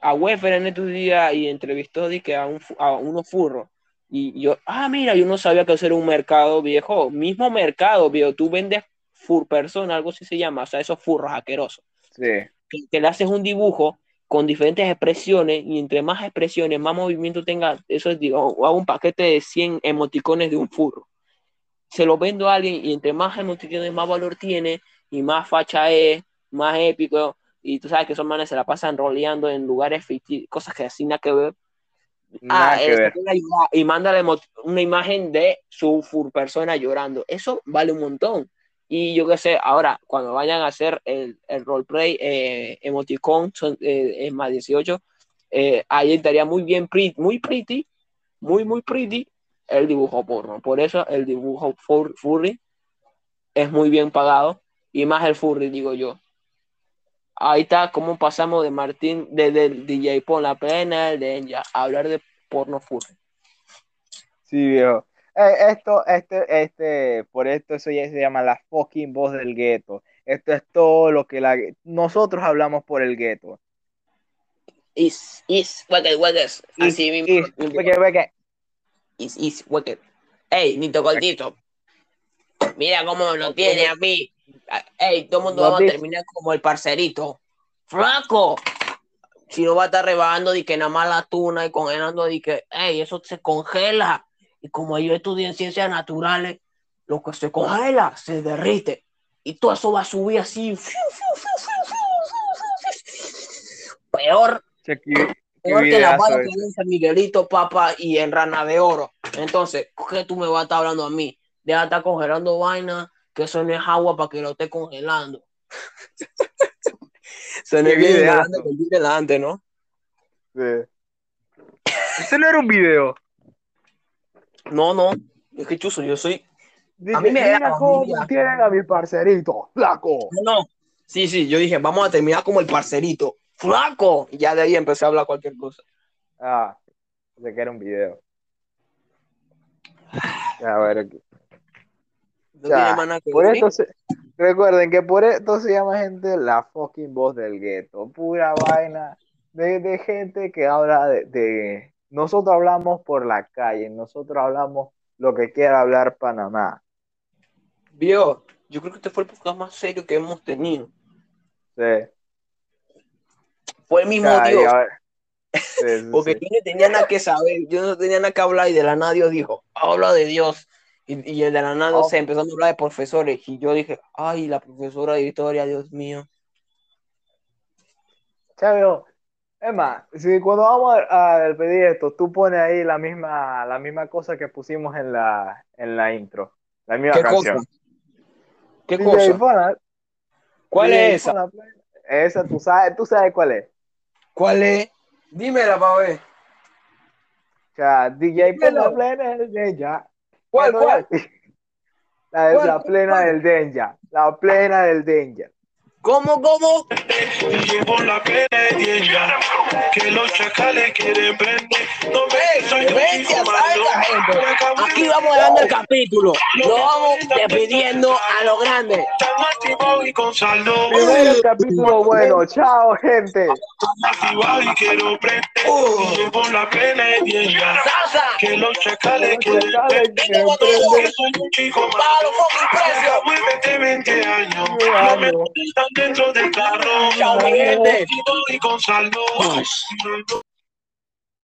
a Wefer en estos días y entrevistó di que a, un, a unos furros. Y yo, ah, mira, yo no sabía que hacer un mercado viejo. Mismo mercado, viejo. Tú vendes fur persona, algo así se llama, o sea, esos furros asquerosos. Sí, que, que le haces un dibujo con diferentes expresiones y entre más expresiones, más movimiento tenga, eso es, digo, hago un paquete de 100 emoticones de un furro. Se lo vendo a alguien y entre más emoticones, más valor tiene y más facha es, más épico. Y tú sabes que esos manes se la pasan roleando en lugares ficticios, cosas que así nada que ver. nada Ah, que ver. y mándale una imagen de su persona llorando. Eso vale un montón. Y yo qué sé, ahora, cuando vayan a hacer el, el roleplay eh, emoticon, son, eh, es más 18, eh, ahí estaría muy bien, pretty, muy pretty, muy, muy pretty, el dibujo porno. Por eso el dibujo fur- furry es muy bien pagado, y más el furry, digo yo. Ahí está cómo pasamos de Martín, de, del DJ Pon la plena, el de ya, a hablar de porno furry. Sí, viejo. Eh, esto, este, este, por esto eso ya se llama la fucking voz del gueto. Esto es todo lo que la, nosotros hablamos por el gueto. Is, is, wicked, wicked. Así mismo. y- porque- porque- Is, is, wicked. Ey, Nito Cortito. Mira cómo lo tiene a mí. Ey, todo el mundo va a terminar como el parcerito. ¡Flaco! Si no va a estar rebajando de que nada más la tuna y congelando de que, ey, eso se congela. Y como yo estudié en ciencias naturales, lo que se congela se derrite. Y todo eso va a subir así. Peor Peor que la bala que dice Miguelito, Papa y en Rana de Oro. Entonces, ¿qué tú me vas a estar hablando a mí? Deja de estar congelando vaina, que eso no es agua para que lo esté congelando. Se me viene delante, ¿no? Sí. Ese no era un video. No, no. Es que chuzo, yo soy. Dice, A mí me mira da cómo tienen a mi parcerito, flaco. No, no. Sí, sí, yo dije, vamos a terminar como el parcerito. ¡Flaco! Y ya de ahí empecé a hablar cualquier cosa. Ah, Pensé que era un video. A ver, No tiene nada que por decir. esto se- recuerden que por esto se llama gente la fucking voz del gueto. Pura vaina de, de gente que habla de, de- Nosotros hablamos por la calle, nosotros hablamos lo que quiera hablar Panamá. Vio, yo creo que este fue el podcast más serio que hemos tenido. Sí. Fue el mismo Dios. Sí, sí, Porque sí. yo no tenía nada que saber, yo no tenía nada que hablar y de la nada Dios dijo, habla de Dios. Y, y el de la nada Oh. se empezó a hablar de profesores y yo dije, ay, la profesora de historia, Dios mío. Chavio, es más, si cuando vamos a, a pedir esto, tú pones ahí la misma, la misma cosa que pusimos en la, en la intro, la misma ¿Qué canción. cosa? ¿Qué DJ cosa? Pana, ¿Cuál DJ es esa? Play. Esa, tú sabes, tú sabes cuál es. ¿Cuál es? Dímela para ver. O sea, DJ Dímelo. Plena del Denja. ¿Cuál, cuál? La, es ¿Cuál, la plena cuál? del Denja. La plena del Denja. ¿Cómo, cómo? Llevo la de dieta, que los chacales quieren prender. No me soy un vente chico a malo. saber, gente. Me acabo Aquí vamos dando el capítulo. Lo vamos despidiendo a lo grande. Tan y con saldo. Primero capítulo bueno. Chao, gente. Activado y quiero prender. Llevo la dieta, Salsa. que los chacales quieren prender. Que prender. soy un chico malo. los fucking precios. Acabo de 20 años. No me dentro del carro. Chao, mi gente. Activado y con saldo.